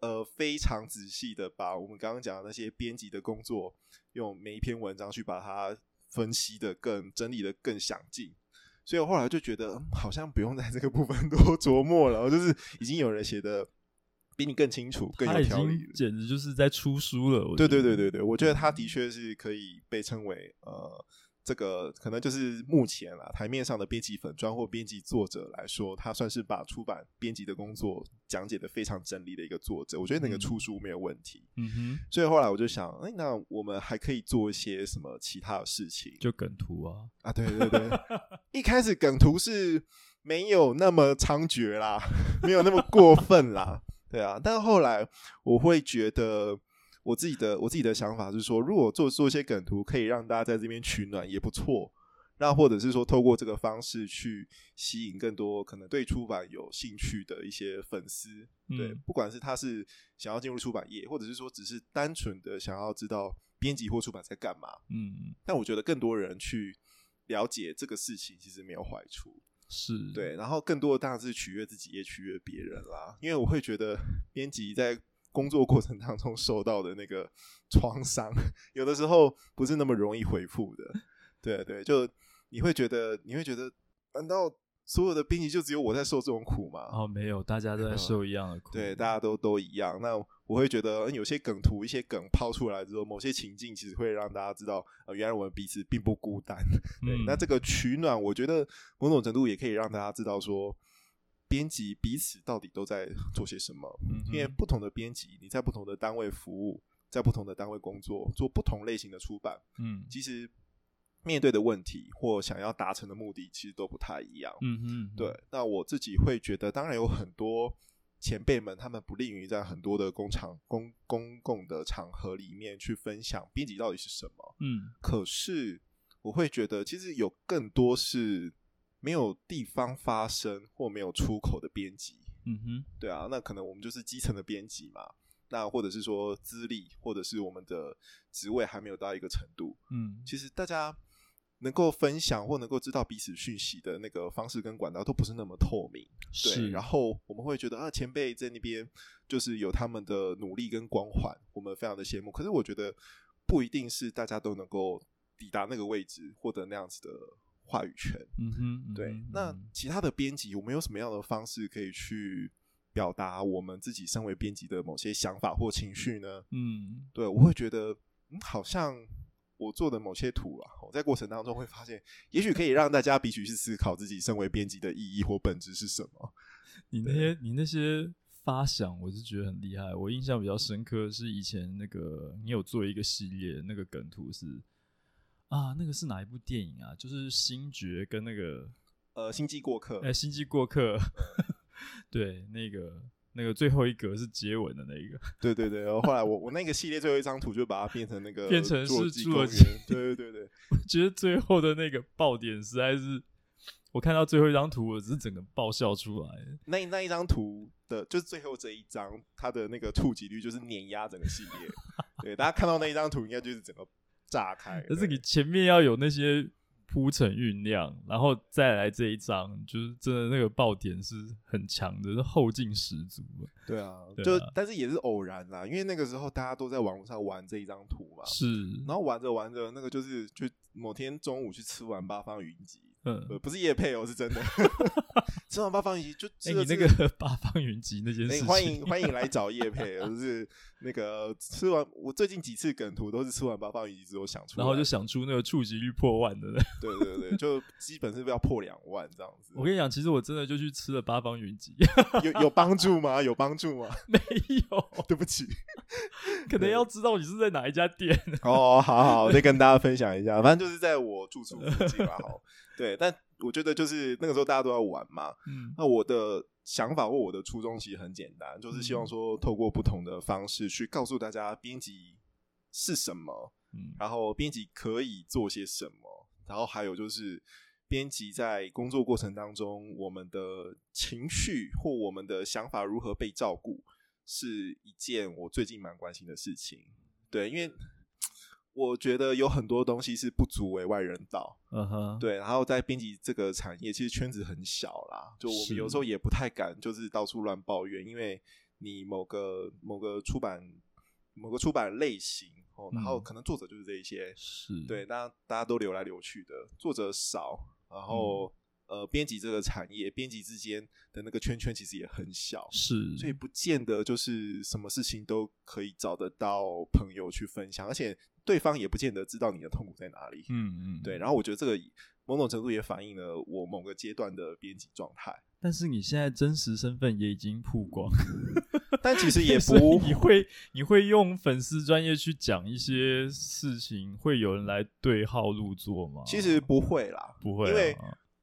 呃非常仔细的把我们刚刚讲的那些编辑的工作，用每一篇文章去把它分析的更整理的更详尽。所以我后来就觉得，嗯，好像不用在这个部分多琢磨了。就是已经有人写的比你更清楚、更有条理，简直就是在出书了。对对对对对，我觉得他的确是可以被称为呃。这个可能就是目前啊台面上的编辑粉专或编辑作者来说，他算是把出版编辑的工作讲解的非常整理的一个作者。我觉得那个出书没有问题。嗯哼。所以后来我就想，哎，那我们还可以做一些什么其他的事情？就梗图啊啊，对对对。一开始梗图是没有那么猖獗啦，没有那么过分啦，对啊。但后来我会觉得。我自己的我自己的想法是说，如果做做一些梗图，可以让大家在这边取暖，也不错。那或者是说，透过这个方式去吸引更多可能对出版有兴趣的一些粉丝，对，嗯，不管是他是想要进入出版业，或者是说只是单纯的想要知道编辑或出版在干嘛，嗯，但我觉得更多人去了解这个事情，其实没有坏处，是对。然后更多的当然是取悦自己，也取悦别人啦。因为我会觉得编辑在。工作过程当中受到的那个创伤，有的时候不是那么容易回复的。对对，就你会觉得，你会觉得，难道所有的编辑就只有我在受这种苦吗？哦，没有，大家都在受一样的苦。对，大家都都一样。那我会觉得，有些梗图、一些梗抛出来之后，某些情境其实会让大家知道，呃，原来我们彼此并不孤单。对，嗯、那这个取暖，我觉得某种程度也可以让大家知道说。编辑彼此到底都在做些什么？嗯，因为不同的编辑，你在不同的单位服务，在不同的单位工作，做不同类型的出版，嗯，其实面对的问题或想要达成的目的，其实都不太一样。嗯嗯，对。那我自己会觉得，当然有很多前辈们，他们不利于在很多的工厂、公公共的场合里面去分享编辑到底是什么。嗯，可是我会觉得，其实有更多是。没有地方发声或没有出口的编辑。嗯哼，对啊，那可能我们就是基层的编辑嘛。那或者是说资历，或者是我们的职位还没有到一个程度。嗯，其实大家能够分享或能够知道彼此讯息的那个方式跟管道都不是那么透明。对，是。然后我们会觉得啊，前辈在那边就是有他们的努力跟光环，我们非常的羡慕。可是我觉得不一定是大家都能够抵达那个位置，获得那样子的话语权。嗯哼，对。嗯哼。那其他的编辑，我们有什么样的方式可以去表达我们自己身为编辑的某些想法或情绪呢？嗯，对，我会觉得，嗯，好像。我做的某些图啊，我在过程当中会发现，也许可以让大家彼此去思考自己身为编辑的意义或本质是什么。你那些你那些发想，我是觉得很厉害。我印象比较深刻是以前那个你有做一个系列，那个梗图是啊，那个是哪一部电影啊？就是星爵跟那个呃星际过客，哎、欸，星际过客，对，那个。那个最后一格是接吻的那一个，对对对。然后后来我我那个系列最后一张图就把它变成那个变成是侏罗纪，对对对对。我觉得最后的那个爆点实在是，我看到最后一张图，我只是整个爆笑出来。那那一张图的，就是最后这一张，它的那个触及率就是碾压整个系列。对，大家看到那一张图，应该就是整个炸开。但是你前面要有那些。铺陈酝酿，然后再来这一章，就是真的那个爆点是很强的，是后劲十足。对啊，对啊，就但是也是偶然啦，因为那个时候大家都在网络上玩这一张图嘛，是，然后玩着玩着，那个就是就某天中午去吃完八方云集。嗯，不是叶配哦，是真的。吃完八方云集就吃了、这个欸、你那个八方云集那件事情，欸、欢迎欢迎来找叶配，就是那个吃完我最近几次梗图都是吃完八方云集之后想出，然后就想出那个触及率破万的。对对对，就基本是要破两万这样子。我跟你讲，其实我真的就去吃了八方云集，有有帮助吗？有帮助吗？没有，对不起，可能要知道你是在哪一家店。哦，好好，我再跟大家分享一下，反正就是在我住处附近嘛，好。对，但我觉得就是那个时候大家都在玩嘛，嗯，那我的想法或我的初衷其实很简单，就是希望说透过不同的方式去告诉大家编辑是什么，嗯，然后编辑可以做些什么，然后还有就是编辑在工作过程当中，我们的情绪或我们的想法如何被照顾，是一件我最近蛮关心的事情。对，因为。我觉得有很多东西是不足为外人道，嗯哼，对。然后在编辑这个产业，其实圈子很小啦，就我们有时候也不太敢，就是到处乱抱怨，因为你某个某个出版某个出版类型哦，然后可能作者就是这一些，是对，那大家都流来流去的，作者少，然后。呃，编辑这个产业，编辑之间的那个圈圈其实也很小，是，所以不见得就是什么事情都可以找得到朋友去分享，而且对方也不见得知道你的痛苦在哪里。嗯嗯，对。然后我觉得这个某种程度也反映了我某个阶段的编辑状态。但是你现在真实身份也已经曝光，但其实也 不，你会你会用粉丝专业去讲一些事情，会有人来对号入座吗？其实不会啦，不会，因为。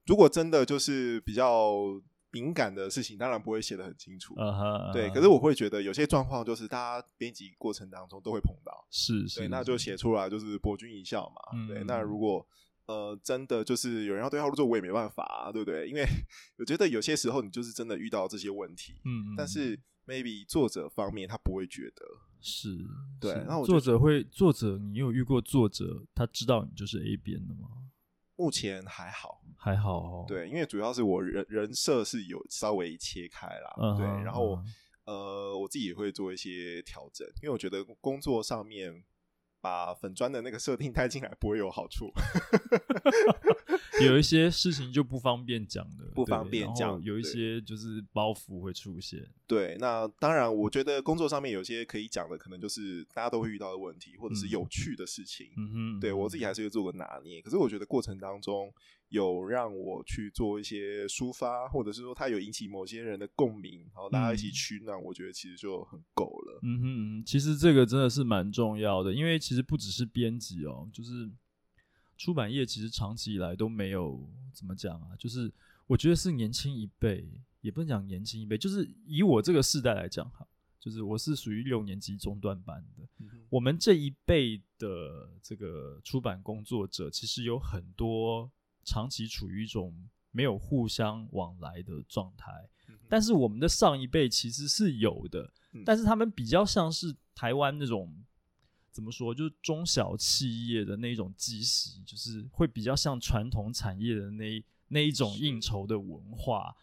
如果真的就是比较敏感的事情，当然不会写的很清楚。Uh -huh, uh -huh. 对，可是我会觉得有些状况就是大家编辑过程当中都会碰到，是是，对，那就写出来就是博君一笑嘛。嗯、对，那如果呃真的就是有人要对号入座，我也没办法、啊，对不对？因为 我觉得有些时候你就是真的遇到这些问题，嗯，但是 maybe 作者方面他不会觉得是对，那作者会作者，你有遇过作者他知道你就是 A 边的吗？目前还好，还好哦。对，因为主要是我人人设是有稍微切开啦，uh -huh, 对，然后、uh. 呃，我自己也会做一些调整，因为我觉得工作上面。把粉砖的那个设定带进来不会有好处，有一些事情就不方便讲的，不方便讲，有一些就是包袱会出现。对，那当然，我觉得工作上面有些可以讲的，可能就是大家都会遇到的问题，或者是有趣的事情。嗯哼，对我自己还是会做个拿捏。可是我觉得过程当中。有让我去做一些抒发，或者是说它有引起某些人的共鸣，然后大家一起取暖，我觉得其实就很够了。嗯哼，其实这个真的是蛮重要的，因为其实不只是编辑哦，就是出版业其实长期以来都没有怎么讲啊，就是我觉得是年轻一辈，也不能讲年轻一辈，就是以我这个世代来讲哈，就是我是属于六年级中段班的，嗯，我们这一辈的这个出版工作者，其实有很多。长期处于一种没有互相往来的状态。但是我们的上一辈其实是有的，但是他们比较像是台湾那种怎么说，就是中小企业的那种积习，就是会比较像传统产业的那那一种应酬的文化。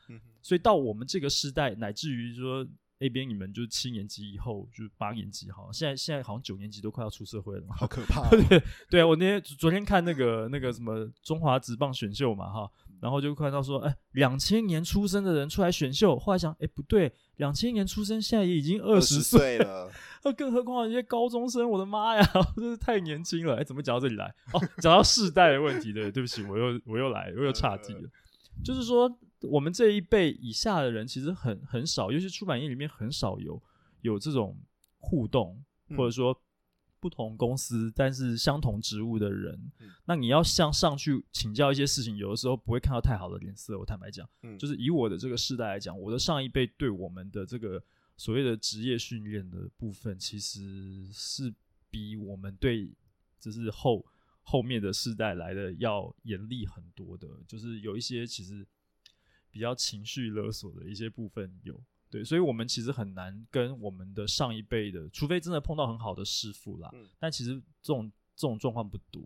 所以到我们这个时代，乃至于说。那边你们就是七年级以后，就是八年级哈，现在现在好像九年级都快要出社会了，好可怕、哦。对对啊，我那天昨天看那个那个什么中华职棒选秀嘛哈，然后就看到说，哎，两千年出生的人出来选秀，后来想，哎不对，两千年出生现在也已经二十岁了，那 更何况一些高中生，我的妈呀，真是太年轻了。哎，怎么讲到这里来？哦，讲到世代的问题，对，对不起，我又我又来，我又岔题了，呃、就是说。我们这一辈以下的人其实很很少，尤其出版业里面很少有有这种互动，嗯、或者说不同公司但是相同职务的人，嗯、那你要向上去请教一些事情，有的时候不会看到太好的脸色。我坦白讲，嗯、就是以我的这个世代来讲，我的上一辈对我们的这个所谓的职业训练的部分，其实是比我们对就是后后面的世代来的要严厉很多的，就是有一些其实。比较情绪勒索的一些部分有，对，所以我们其实很难跟我们的上一辈的，除非真的碰到很好的师傅啦，嗯、但其实这种这种状况不多，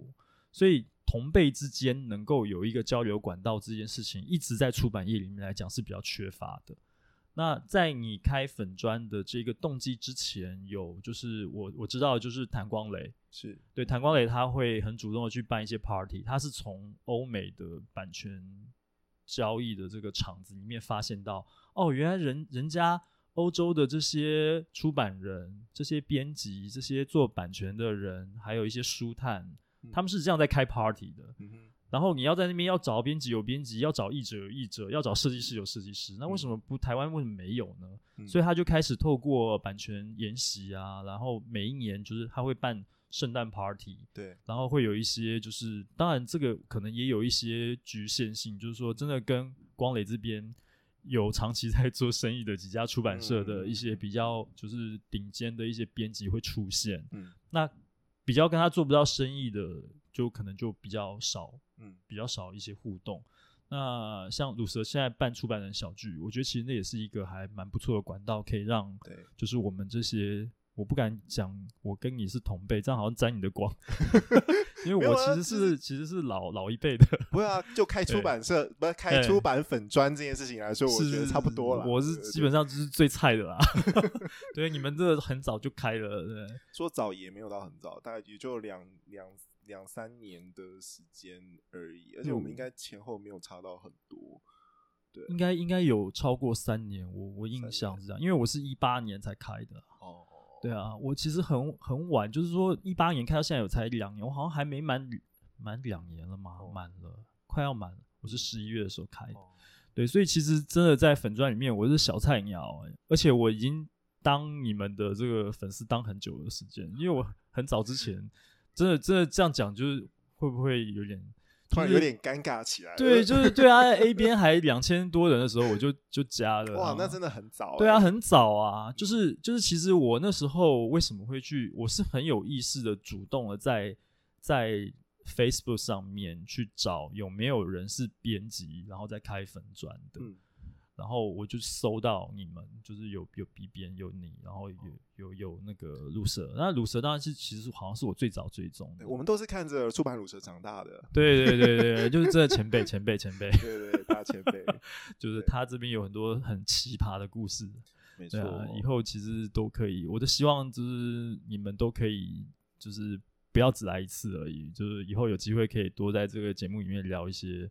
所以同辈之间能够有一个交流管道这件事情，一直在出版业里面来讲是比较缺乏的。那在你开粉砖的这个动机之前，有就是我我知道就是谭光磊是对谭光磊他会很主动的去办一些 party，他是从欧美的版权。交易的这个场子里面，发现到哦，原来人人家欧洲的这些出版人、这些编辑、这些做版权的人，还有一些书探，嗯、他们是这样在开 party 的。嗯、然后你要在那边要找编辑有编辑，要找译者有译者，要找设计师有设计师。那为什么不台湾为什么没有呢？嗯、所以他就开始透过版权研习啊，然后每一年就是他会办。圣诞 party，对，然后会有一些，就是当然这个可能也有一些局限性，就是说真的跟光磊这边有长期在做生意的几家出版社的一些比较就是顶尖的一些编辑会出现，嗯，那比较跟他做不到生意的，就可能就比较少，嗯，比较少一些互动。那像鲁蛇现在办出版人小聚，我觉得其实那也是一个还蛮不错的管道，可以让对，就是我们这些。我不敢讲，我跟你是同辈，这样好像沾你的光，因为我其实是其实是老老一辈的。不是啊，就开出版社，不是开出版粉砖这件事情来说，我觉得差不多了。我是基本上就是最菜的啦。对，你们这很早就开了，对。说早也没有到很早，大概也就两两两三年的时间而已，而且我们应该前后没有差到很多。对，应该应该有超过三年，我我印象是这样，因为我是一八年才开的。哦。对啊，我其实很很晚，就是说一八年开到现在有才两年，我好像还没满满两年了嘛，满了，快要满了。我是十一月的时候开的，对，所以其实真的在粉钻里面我是小菜鸟，而且我已经当你们的这个粉丝当很久的时间，因为我很早之前真的真的这样讲，就是会不会有点。突然有点尴尬起来，对，就是对啊，A 边还两千多人的时候，我就就加了。哇，那真的很早。对啊，很早啊，就是就是，其实我那时候为什么会去，我是很有意识的主动的在在 Facebook 上面去找有没有人是编辑，然后再开粉砖的。嗯然后我就搜到你们，就是有有 B 编有你，然后有有有那个鲁蛇，那鲁蛇当然是其实好像是我最早追踪的。我们都是看着出版鲁蛇长大的。对对对对，就是这前辈前辈前辈。对对，大前辈，就是他这边有很多很奇葩的故事。没错、啊，以后其实都可以，我的希望就是你们都可以，就是不要只来一次而已，就是以后有机会可以多在这个节目里面聊一些。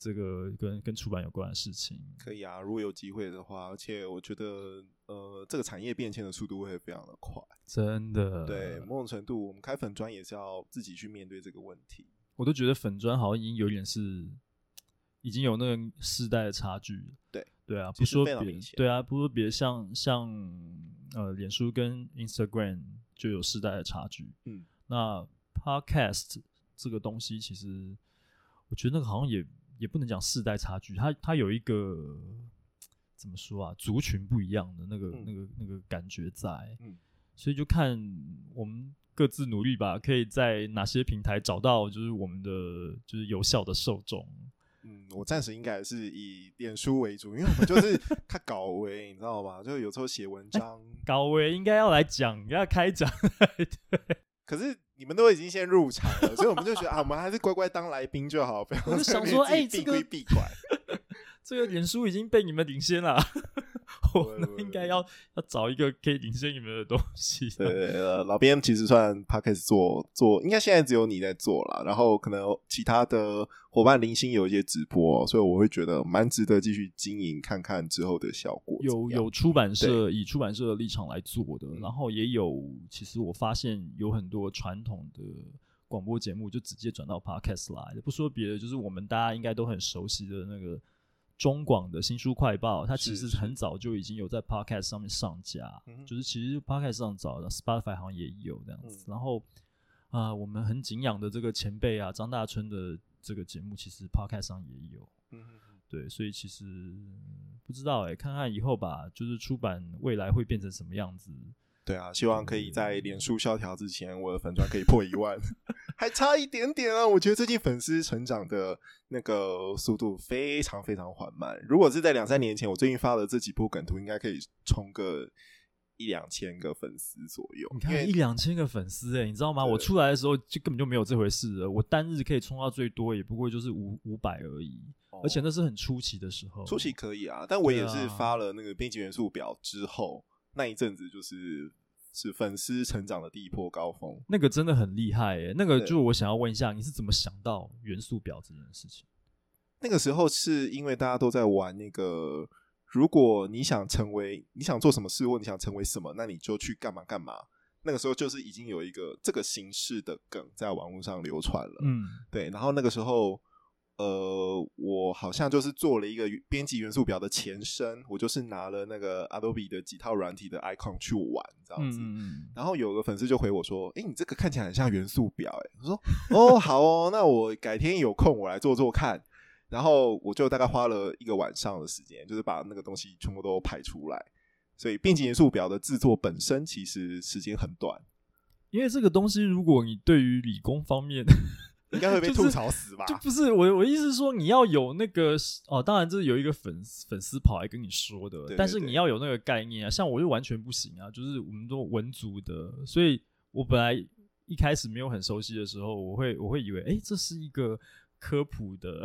这个跟跟出版有关的事情可以啊，如果有机会的话，而且我觉得，呃，这个产业变迁的速度会非常的快，真的。对，某种程度，我们开粉砖也是要自己去面对这个问题。我都觉得粉砖好像已经有点是，已经有那个世代的差距。对，对啊，不说别，对啊，不说别，像像呃，脸书跟 Instagram 就有世代的差距。嗯，那 Podcast 这个东西，其实我觉得那个好像也。也不能讲世代差距，它它有一个怎么说啊？族群不一样的那个、嗯、那个那个感觉在，嗯、所以就看我们各自努力吧，可以在哪些平台找到就是我们的就是有效的受众。嗯，我暂时应该是以脸书为主，因为我们就是 看稿为，你知道吗？就有时候写文章，稿为应该要来讲，要开讲。对，可是你们都已经先入场了，所以我们就觉得啊，我们还是乖乖当来宾就好。不要我就想说，哎，这个闭关，这个脸书已经被你们领先了。我们应该要要找一个可以领先你们的东西。对，呃，老编其实算 Podcast 做做，应该现在只有你在做了，然后可能其他的伙伴零星有一些直播，所以我会觉得蛮值得继续经营，看看之后的效果。有有出版社以出版社的立场来做的，然后也有，其实我发现有很多传统的广播节目就直接转到 Podcast 来的。不说别的，就是我们大家应该都很熟悉的那个。中广的新书快报，它其实很早就已经有在 Podcast 上面上架，是是就是其实 Podcast 上找的，Spotify 好像也有这样子。嗯、然后啊、呃，我们很敬仰的这个前辈啊，张大春的这个节目，其实 Podcast 上也有。嗯哼哼对，所以其实不知道哎、欸，看看以后吧，就是出版未来会变成什么样子。对啊，希望可以在脸书萧条之前，我的粉砖可以破一万，还差一点点啊！我觉得最近粉丝成长的那个速度非常非常缓慢。如果是在两三年前，我最近发的这几部梗图，应该可以冲个一两千个粉丝左右。你看一两千个粉丝，哎，你知道吗？我出来的时候就根本就没有这回事了。我单日可以冲到最多，也不过就是五五百而已，而且那是很初期的时候。初期可以啊，但我也是发了那个编辑元素表之后。那一阵子就是是粉丝成长的第一波高峰，那个真的很厉害诶。那个就是我想要问一下，你是怎么想到元素表这件事情？那个时候是因为大家都在玩那个，如果你想成为，你想做什么事，或你想成为什么，那你就去干嘛干嘛。那个时候就是已经有一个这个形式的梗在网络上流传了，嗯，对。然后那个时候。呃，我好像就是做了一个编辑元素表的前身，我就是拿了那个 Adobe 的几套软体的 icon 去玩这样子。嗯、然后有个粉丝就回我说：“哎、欸，你这个看起来很像元素表。”哎，我说：“哦，好哦，那我改天有空我来做做看。”然后我就大概花了一个晚上的时间，就是把那个东西全部都排出来。所以编辑元素表的制作本身其实时间很短，因为这个东西如果你对于理工方面。应该会被吐槽死吧？就，就不是我，我意思是说，你要有那个哦，当然这是有一个粉粉丝跑来跟你说的，但是你要有那个概念啊。像我就完全不行啊，就是我们都文组的，所以我本来一开始没有很熟悉的时候，我会我会以为，哎、欸，这是一个科普的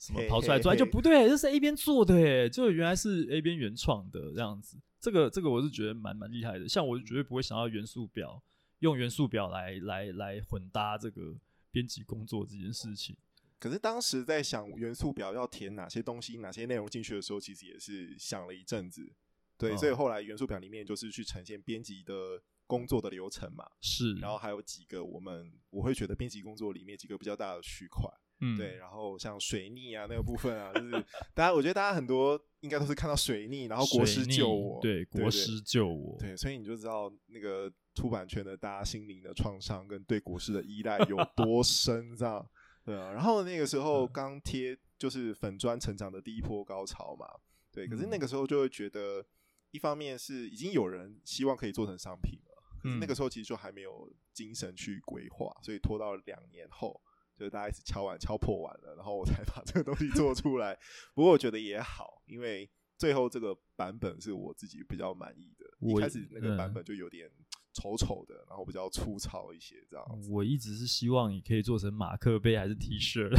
什么跑出来做，就不对，这是 A 边做的，哎，就原来是 A 边原创的这样子。这个这个我是觉得蛮蛮厉害的。像我就绝对不会想要元素表用元素表来来来混搭这个。编辑工作这件事情，可是当时在想元素表要填哪些东西、哪些内容进去的时候，其实也是想了一阵子。对，哦、所以后来元素表里面就是去呈现编辑的工作的流程嘛。是，然后还有几个我们我会觉得编辑工作里面几个比较大的区块。嗯，对，然后像水逆啊那个部分啊，就是 大家我觉得大家很多应该都是看到水逆，然后国师救我，对，国师救我，对，所以你就知道那个。出版圈的大家心灵的创伤跟对国师的依赖有 多深，这样对啊。然后那个时候刚贴就是粉砖成长的第一波高潮嘛，对。可是那个时候就会觉得，一方面是已经有人希望可以做成商品了，可是那个时候其实就还没有精神去规划，所以拖到两年后，就是大家一直敲完敲破完了，然后我才 把这个东西做出来。不过我觉得也好，因为最后这个版本是我自己比较满意的。一开始那个版本就有点。丑丑的，然后比较粗糙一些，这样。我一直是希望你可以做成马克杯还是 T 恤。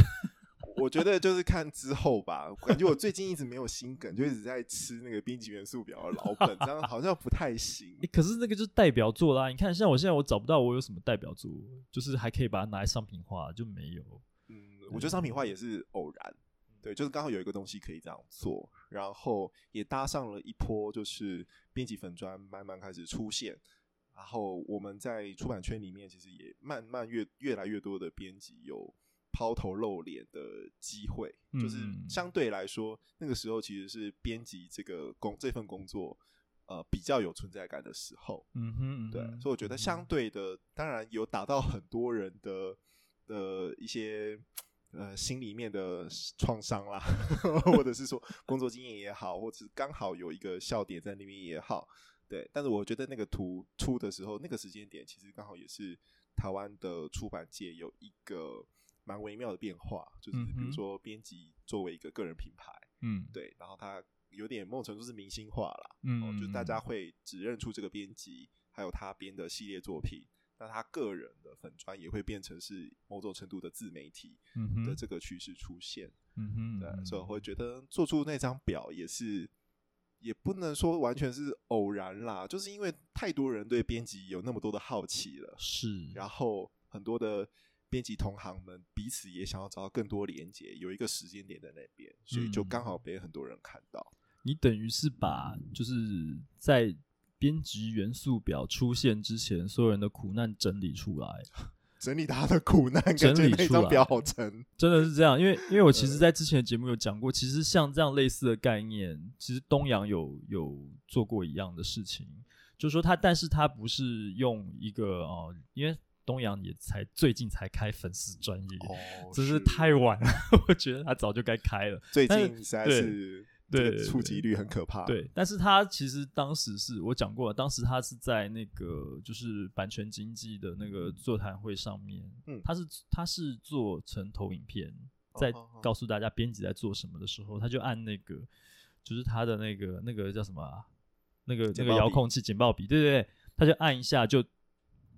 我觉得就是看之后吧。感觉我最近一直没有心梗，就一直在吃那个编辑元素表的老本，这样好像不太行。欸，可是那个就是代表作啦，你看，像我现在我找不到我有什么代表作，就是还可以把它拿来商品化，就没有。嗯，我觉得商品化也是偶然，对，就是刚好有一个东西可以这样做，然后也搭上了一波，就是编辑粉砖慢慢开始出现。然后我们在出版圈里面，其实也慢慢越越来越多的编辑有抛头露脸的机会，嗯、就是相对来说，那个时候其实是编辑这个工这份工作，呃，比较有存在感的时候。嗯哼，对，所以我觉得相对的，当然有打到很多人的的一些呃心里面的创伤啦，或者是说工作经验也好，或者是刚好有一个笑点在那边也好。对，但是我觉得那个图出的时候，那个时间点其实刚好也是台湾的出版界有一个蛮微妙的变化，就是比如说编辑作为一个个人品牌，嗯，对，然后他有点某种程度是明星化了，嗯，就大家会只认出这个编辑，还有他编的系列作品，那他个人的粉专也会变成是某种程度的自媒体的这个趋势出现，嗯哼，对，所以我会觉得做出那张表也是。也不能说完全是偶然啦，就是因为太多人对编辑有那么多的好奇了，是，然后很多的编辑同行们彼此也想要找到更多连接，有一个时间点在那边，所以就刚好被很多人看到。嗯、你等于是把就是在编辑元素表出现之前，所有人的苦难整理出来。整理他的苦难，整理出来，表好沉，真的是这样。因为，因为我其实，在之前的节目有讲过，其实像这样类似的概念，其实东阳有有做过一样的事情，就是说他，但是他不是用一个哦，因为东阳也才最近才开粉丝专业，哦，真是太晚了，我觉得他早就该开了，最近实在是。对，触及率很可怕。对，但是他其实当时是我讲过了，当时他是在那个就是版权经济的那个座谈会上面，嗯，他是他是做成投影片，在告诉大家编辑在做什么的时候，他就按那个就是他的那个那个叫什么啊，那个那个遥控器警报笔，对对对，他就按一下就。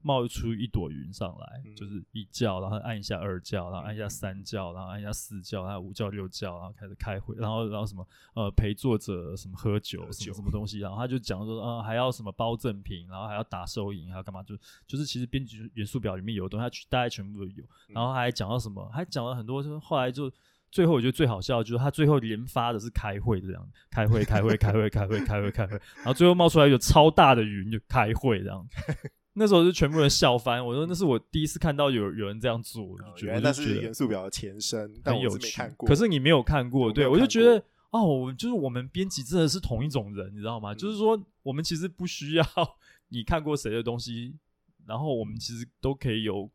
冒出一朵云上来，嗯，就是一叫，然后按一下二叫，然后按一下三叫，然后按一下四叫，然后五叫六叫，然后开始开会，然后然后什么呃陪作者什么喝酒，什么什么东西，然后他就讲说呃还要什么包赠品，然后还要打收银，还要干嘛？就就是其实编辑元素表里面有的东西，他大概全部都有。然后还讲到什么？还讲了很多，就后来就最后我觉得最好笑的就是他最后连发的是开会这样，开会开会开会开会开会开会，然后最后冒出来有超大的云就开会这样。那时候就全部人笑翻，我说那是我第一次看到有有人这样做，我就觉得那是元素表的前身，但我是没看过。可是你没有看过，对，我就觉得哦，就是我们编辑真的是同一种人，你知道吗？嗯、就是说我们其实不需要你看过谁的东西，然后我们其实都可以有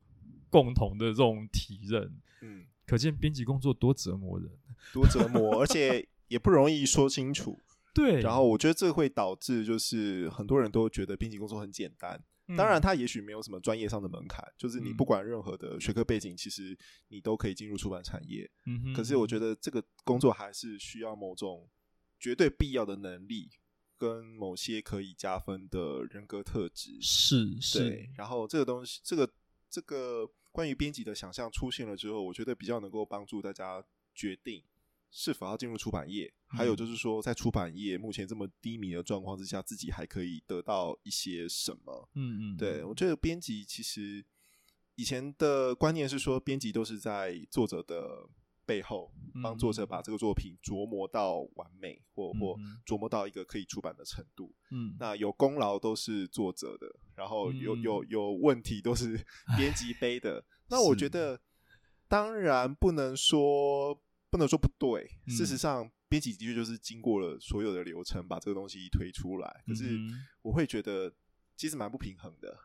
共同的这种体认。嗯，可见编辑工作多折磨人，多折磨，而且 也不容易说清楚。对，然后我觉得这会导致就是很多人都觉得编辑工作很简单。当然，它也许没有什么专业上的门槛，就是你不管任何的学科背景，其实你都可以进入出版产业。嗯，可是我觉得这个工作还是需要某种绝对必要的能力，跟某些可以加分的人格特质。是是。然后这个东西，这个这个关于编辑的想象出现了之后，我觉得比较能够帮助大家决定。是否要进入出版业？还有就是说，在出版业目前这么低迷的状况之下，自己还可以得到一些什么？嗯嗯，对，我觉得编辑其实以前的观念是说，编辑都是在作者的背后帮作者把这个作品琢磨到完美，或或琢磨到一个可以出版的程度。嗯，那有功劳都是作者的，然后有有有问题都是 编辑背的。那我觉得，当然不能说。不能说不对，事实上，编辑的确就是经过了所有的流程，把这个东西推出来。可是，我会觉得其实蛮不平衡的。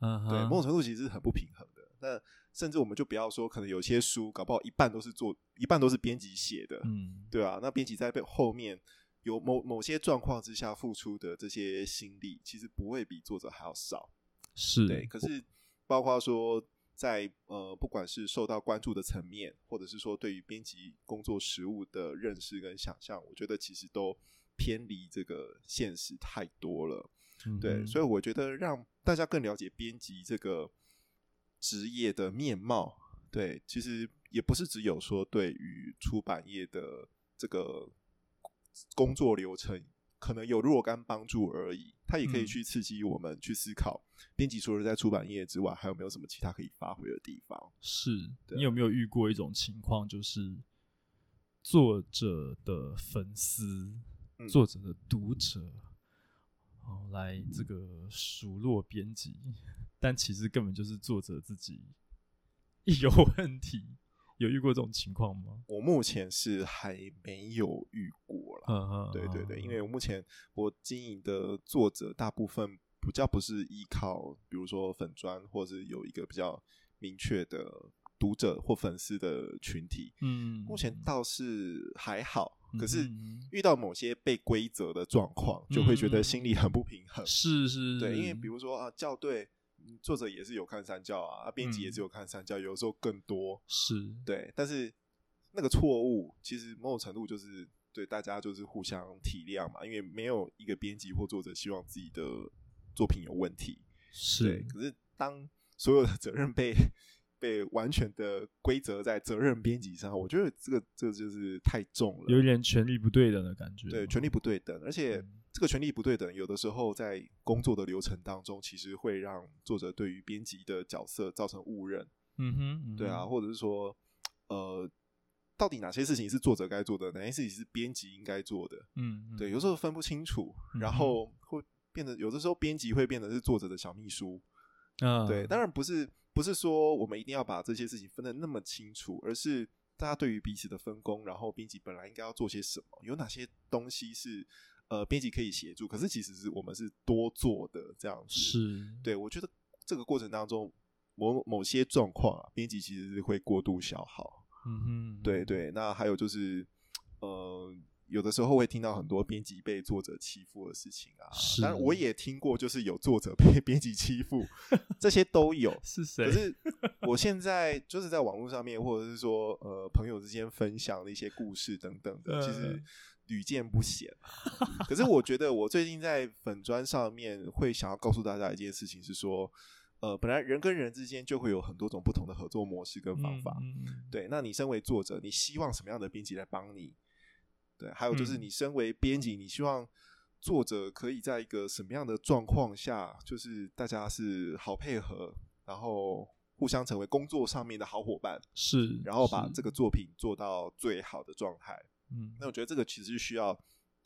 嗯，对，某种程度其实是很不平衡的。那甚至我们就不要说，可能有些书搞不好一半都是做，一半都是编辑写的。嗯，对啊，那编辑在背后面有某某些状况之下付出的这些心力，其实不会比作者还要少。是，对。可是，包括说。在呃，不管是受到关注的层面，或者是说对于编辑工作实务的认识跟想象，我觉得其实都偏离这个现实太多了。嗯、对，所以我觉得让大家更了解编辑这个职业的面貌，对，其实也不是只有说对于出版业的这个工作流程。可能有若干帮助而已，它也可以去刺激我们去思考，编辑除了在出版业之外，还有没有什么其他可以发挥的地方？是你有没有遇过一种情况，就是作者的粉丝、嗯、作者的读者，哦，来这个数落编辑，但其实根本就是作者自己有 问题。有遇过这种情况吗？我目前是还没有遇过了。嗯嗯，对对对，因为我目前我经营的作者大部分比较不是依靠，比如说粉专，或是有一个比较明确的读者或粉丝的群体。嗯，目前倒是还好，可是遇到某些被规则的状况，就会觉得心里很不平衡。是是，对，因为比如说啊，校对。作者也是有看三教啊，编辑也是有看三教，嗯、有时候更多。是。对，但是那个错误其实某种程度就是对大家就是互相体谅嘛，因为没有一个编辑或作者希望自己的作品有问题，是对，可是当所有的责任被被完全的归责在责任编辑上，我觉得这个这个就是太重了，有点权力不对等的感觉。对，权力不对等，而且这个权力不对等，有的时候在工作的流程当中，其实会让作者对于编辑的角色造成误认。嗯哼，嗯哼，对啊，或者是说，呃，到底哪些事情是作者该做的，哪些事情是编辑应该做的？嗯，嗯，对，有时候分不清楚，然后会变得有的时候编辑会变得是作者的小秘书。嗯，对，当然不是。不是说我们一定要把这些事情分得那么清楚，而是大家对于彼此的分工，然后编辑本来应该要做些什么，有哪些东西是呃编辑可以协助，可是其实是我们是多做的这样子。是，对，我觉得这个过程当中某某些状况啊，编辑其实是会过度消耗。嗯哼，对对，那还有就是呃。有的时候会听到很多编辑被作者欺负的事情啊，是，但我也听过，就是有作者被 编辑欺负，这些都有。是谁？可是我现在就是在网络上面，或者是说呃朋友之间分享的一些故事等等的，其实屡见不鲜。可是我觉得我最近在粉砖上面会想要告诉大家一件事情是说，呃，本来人跟人之间就会有很多种不同的合作模式跟方法。嗯嗯、对，那你身为作者，你希望什么样的编辑来帮你？对，还有就是你身为编辑，你希望作者可以在一个什么样的状况下，就是大家是好配合，然后互相成为工作上面的好伙伴，是，然后把这个作品做到最好的状态。嗯，那我觉得这个其实需要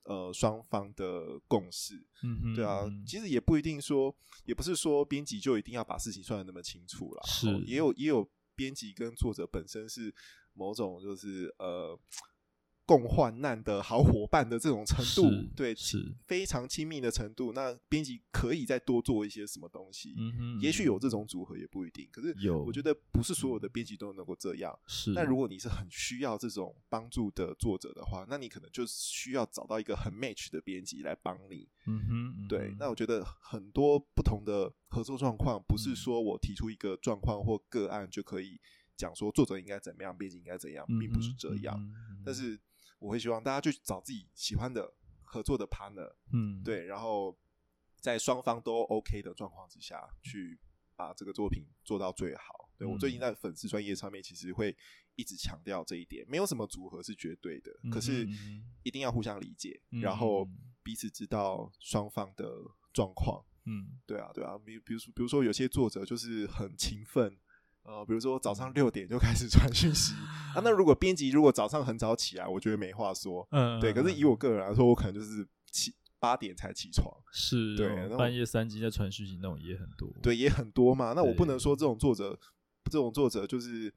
呃双方的共识。嗯哼，对啊，其实也不一定说，也不是说编辑就一定要把事情算的那么清楚啦。是，也有也有编辑跟作者本身是某种就是呃。共患难的好伙伴的这种程度，对，是非常亲密的程度。那编辑可以再多做一些什么东西？嗯哼，也许有这种组合也不一定。可是，有我觉得不是所有的编辑都能够这样。是，但如果你是很需要这种帮助的作者的话，那你可能就需要找到一个很 match 的编辑来帮你。嗯哼，对。那我觉得很多不同的合作状况，不是说我提出一个状况或个案就可以讲说作者应该怎么样，编辑应该怎样，并不是这样。但是。我会希望大家去找自己喜欢的合作的 partner，嗯，对，然后在双方都 OK 的状况之下去把这个作品做到最好。对，我最近在粉丝专业上面其实会一直强调这一点，没有什么组合是绝对的，可是一定要互相理解，然后彼此知道双方的状况。嗯，对啊，对啊，比比如说，比如说有些作者就是很勤奋。呃，比如说早上六点就开始传讯息 啊，那如果编辑如果早上很早起来，我觉得没话说，嗯，对。可是以我个人来说，我可能就是七八点才起床，是，对，半夜三更在传讯息那种也很多，对，也很多嘛。那我不能说这种作者，这种作者就是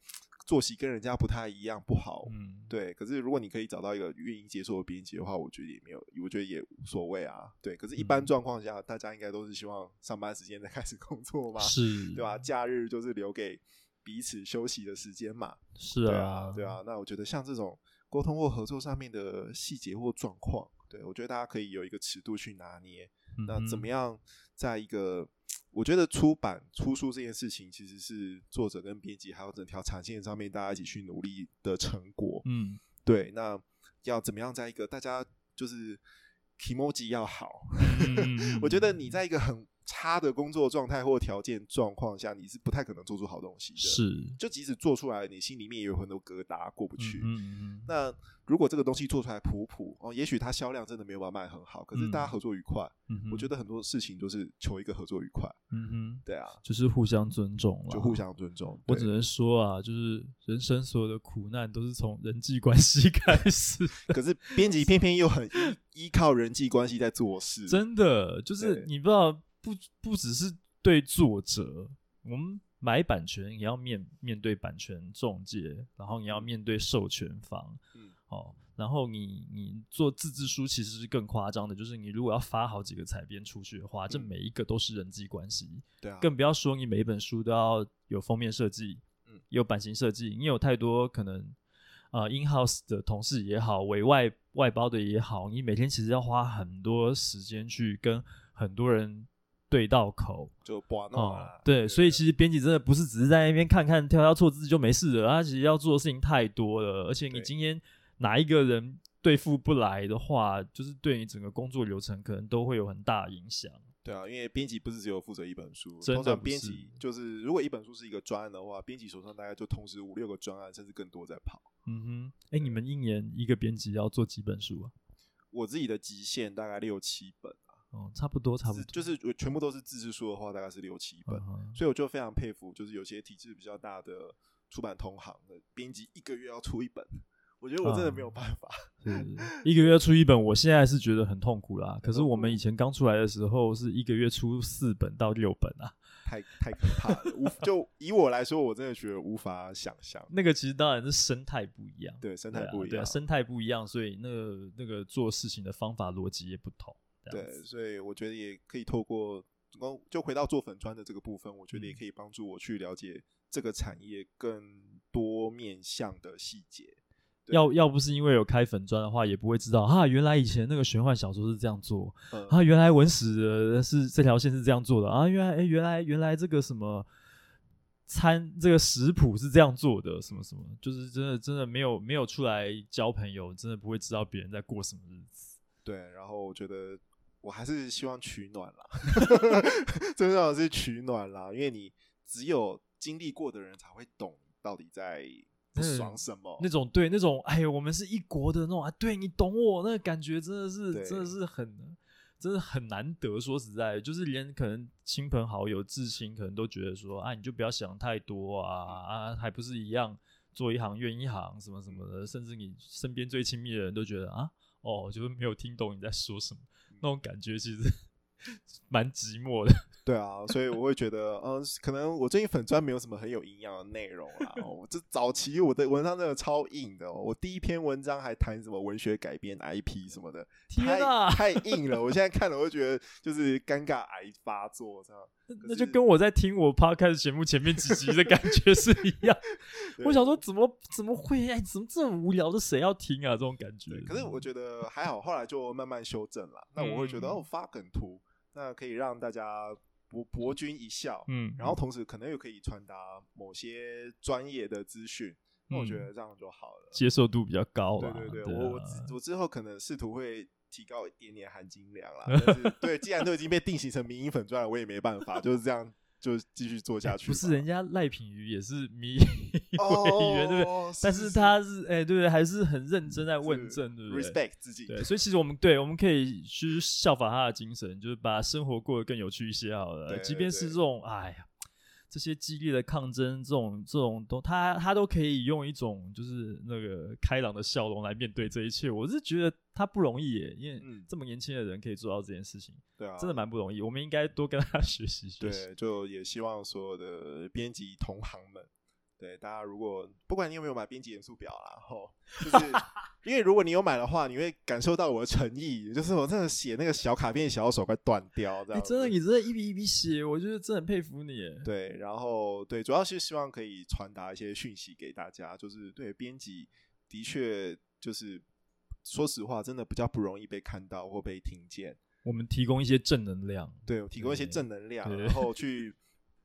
作息跟人家不太一样不好，嗯，对。可是如果你可以找到一个愿意接受的编辑的话，我觉得也没有，我觉得也无所谓啊，对。可是，一般状况下，大家应该都是希望上班时间再开始工作嘛，是，对吧？假日就是留给。彼此休息的时间嘛，是啊，对啊，那我觉得像这种沟通或合作上面的细节或状况，对，我觉得大家可以有一个尺度去拿捏。嗯、那怎么样，在一个我觉得出版出书这件事情，其实是作者跟编辑还有整条产线上面大家一起去努力的成果。嗯，对，那要怎么样，在一个大家就是 kimoji 要好，嗯、我觉得你在一个很。差的工作状态或条件状况下，你是不太可能做出好东西的。是，就即使做出来，你心里面也有很多疙瘩过不去。嗯嗯嗯。那如果这个东西做出来普普哦，也许它销量真的没有办法卖很好，可是大家合作愉快。嗯。我觉得很多事情都是求一个合作愉快。嗯哼。对啊，就是互相尊重了，就互相尊重。我只能说啊，就是人生所有的苦难都是从人际关系 开始。可是编辑偏偏又很依依靠人际关系在做事。真的，就是你不知道。不不只是对作者，我们买版权也要面面对版权中介，然后你要面对授权方，嗯，哦，然后你你做自制书其实是更夸张的，就是你如果要发好几个采编出去的话，嗯，这每一个都是人际关系，对啊，更不要说你每一本书都要有封面设计，嗯，有版型设计，你有太多可能，呃，in house 的同事也好，委外外包的也好，你每天其实要花很多时间去跟很多人。对到口就不弄了。对，对，所以其实编辑真的不是只是在那边看看挑挑错字就没事了，他其实要做的事情太多了。而且你今天哪一个人对付不来的话，就是对你整个工作流程可能都会有很大影响。对啊，因为编辑不是只有负责一本书，真的编辑就是如果一本书是一个专案的话，编辑手上大概就同时五六个专案，甚至更多在跑。嗯哼，哎，你们一年一个编辑要做几本书啊？我自己的极限大概六七本啊。哦，差不多，差不多，就是全部都是自制书的话，大概是六七本。嗯、所以我就非常佩服，就是有些体制比较大的出版同行的编辑，一个月要出一本。我觉得我真的没有办法，嗯、一个月出一本，我现在是觉得很痛苦啦。可是我们以前刚出来的时候，是一个月出四本到六本啊，太太可怕了。无就以我来说，我真的觉得无法想象。那个其实当然是生态不一样，对，生态不一样，对啊，生态不一样，所以那个那个做事情的方法逻辑也不同。对，所以我觉得也可以透过，就回到做粉砖的这个部分，我觉得也可以帮助我去了解这个产业更多面向的细节。要要不是因为有开粉砖的话，也不会知道啊，原来以前那个玄幻小说是这样做，嗯、啊，原来文史是这条线是这样做的啊，原来哎，原来原来这个什么餐这个食谱是这样做的，什么什么，就是真的真的没有没有出来交朋友，真的不会知道别人在过什么日子。对，然后我觉得我还是希望取暖啦，最重要的是取暖啦，因为你只有经历过的人才会懂到底在。不爽什么？那种对那种，哎呦，我们是一国的那种啊，对你懂我那个感觉，真的是真的是很，真的很难得。说实在，就是连可能亲朋好友、至亲，可能都觉得说，啊，你就不要想太多啊啊，还不是一样，做一行怨一行，什么什么的。甚至你身边最亲密的人都觉得啊，哦，就是没有听懂你在说什么，那种感觉其实 蛮寂寞的。对啊，所以我会觉得，嗯，可能我最近粉专没有什么很有营养的内容啦。我这早期我的文章真的超硬的，我第一篇文章还谈什么文学改编 IP 什么的，天啊，太太硬了。我现在看了，我就觉得就是尴尬癌发作，这样。那就跟我在听我 Podcast 节目前面几集的感觉是一样。我想说，怎么怎么会？哎，怎么这么无聊的？谁要听啊？这种感觉。可是我觉得还好，后来就慢慢修正了。那我会觉得，哦，发梗图，那可以让大家。博博君一笑，嗯，然后同时可能又可以传达某些专业的资讯，那、嗯、我觉得这样就好了，接受度比较高。对对对，我啊、我我之后可能试图会提高一点点含金量啦。但是对，既然都已经被定型成民营粉钻了，我也没办法，就是这样。就继续做下去。不是人家赖品瑜也是迷 委员，对不对？但是他是哎，对不对，还是很认真在问政，对不对？respect 自己。对，所以其实我们对，我们可以去效仿他的精神，就是把生活过得更有趣一些好了。即便是这种，哎呀。这些激烈的抗争，这种这种都，他他都可以用一种就是那个开朗的笑容来面对这一切。我是觉得他不容易耶，因为这么年轻的人可以做到这件事情，对啊，真的蛮不容易。我们应该多跟他 学习学习。对，就也希望所有的编辑同行们。对，大家如果不管你有没有买编辑元素表啦，吼，就是 因为如果你有买的话，你会感受到我的诚意，就是我真的写那个小卡片，小手快断掉，这样。真的，你真的一笔一笔写，我就是真的很佩服你。对，然后对，主要是希望可以传达一些讯息给大家，就是对编辑的确就是说实话，真的比较不容易被看到或被听见。我们提供一些正能量，对，提供一些正能量，然后去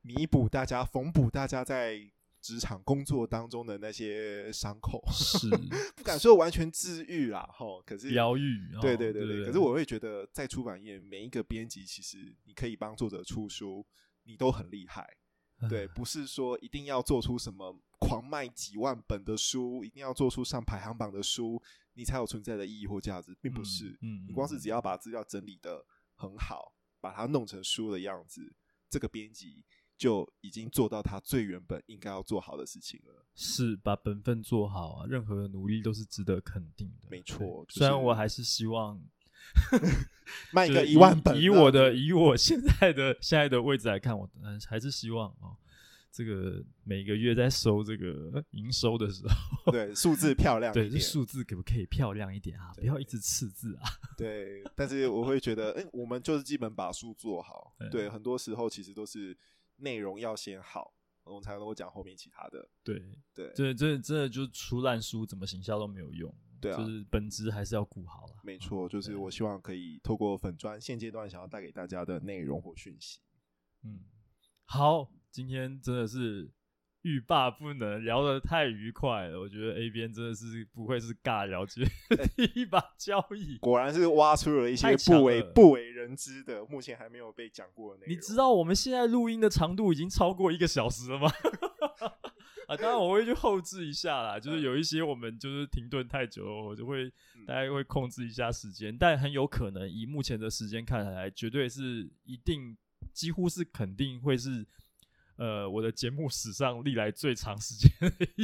弥补大家，缝补大家在。职场工作当中的那些伤口是 不敢说完全治愈啦，吼，可是疗愈，对对对对，对，对。可是我会觉得，在出版业，每一个编辑其实你可以帮作者出书，你都很厉害。对，不是说一定要做出什么狂卖几万本的书，一定要做出上排行榜的书，你才有存在的意义或价值，并不是。嗯，你光是只要把资料整理得很好，把它弄成书的样子，这个编辑。就已经做到他最原本应该要做好的事情了，是把本分做好啊！任何的努力都是值得肯定的。没错，虽然我还是希望 卖个一万本。以我的以我现在的现在的位置来看，我还是希望哦，这个每个月在收这个营收的时候，对数字漂亮，对这数字可不可以漂亮一点啊？不要一直赤字啊。对，但是我会觉得，哎，我们就是基本把数做好。对，很多时候其实都是。内容要先好，我们才能够讲后面其他的。对对，这这这就出烂书，怎么行销都没有用。对啊，就是本质还是要顾好了。没错，就是我希望可以透过粉砖现阶段想要带给大家的内容或讯息。嗯，好，今天真的是。欲罢不能，聊得太愉快了。我觉得 A 编真的是不愧是尬聊界第一把交椅，果然是挖出了一些不为不为人知的，目前还没有被讲过的内容。你知道我们现在录音的长度已经超过一个小时了吗？啊，当然我会去后置一下啦，就是有一些我们就是停顿太久了，我就会大概会控制一下时间，但很有可能以目前的时间看来，绝对是一定几乎是肯定会是。呃，我的节目史上历来最长时间。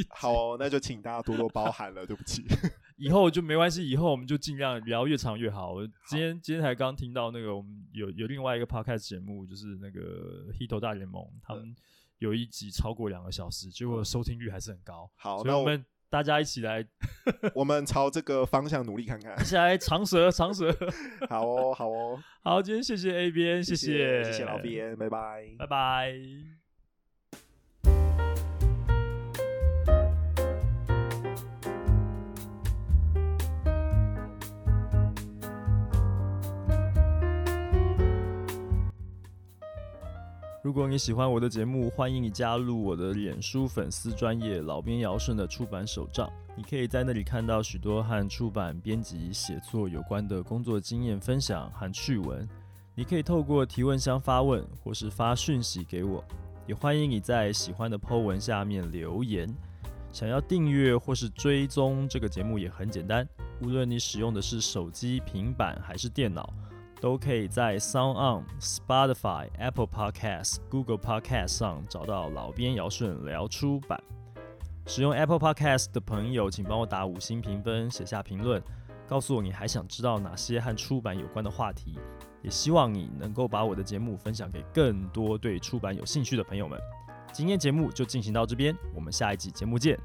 好哦，那就请大家多多包涵了，对不起。以后就没关系，以后我们就尽量聊越长越好。我今天今天才刚听到那个，我们有有另外一个 podcast 节目，就是那个《Hito 大联盟》，他们有一集超过两个小时，结果收听率还是很高。好，那我们大家一起来，我们朝这个方向努力看看。一起来长舌长舌。好哦，好哦，好，今天谢谢 A 编，谢谢谢谢老编，拜拜，拜拜。如果你喜欢我的节目，欢迎你加入我的脸书粉丝专业老编尧顺的出版手账。你可以在那里看到许多和出版、编辑、写作有关的工作经验分享和趣闻。你可以透过提问箱发问，或是发讯息给我。也欢迎你在喜欢的 po 文下面留言。想要订阅或是追踪这个节目也很简单，无论你使用的是手机、平板还是电脑。都可以在 Sound On、Spotify、Apple Podcasts、Google Podcast 上找到老编尧顺聊出版。使用 Apple Podcast 的朋友，请帮我打五星评分，写下评论，告诉我你还想知道哪些和出版有关的话题。也希望你能够把我的节目分享给更多对出版有兴趣的朋友们。今天节目就进行到这边，我们下一集节目见，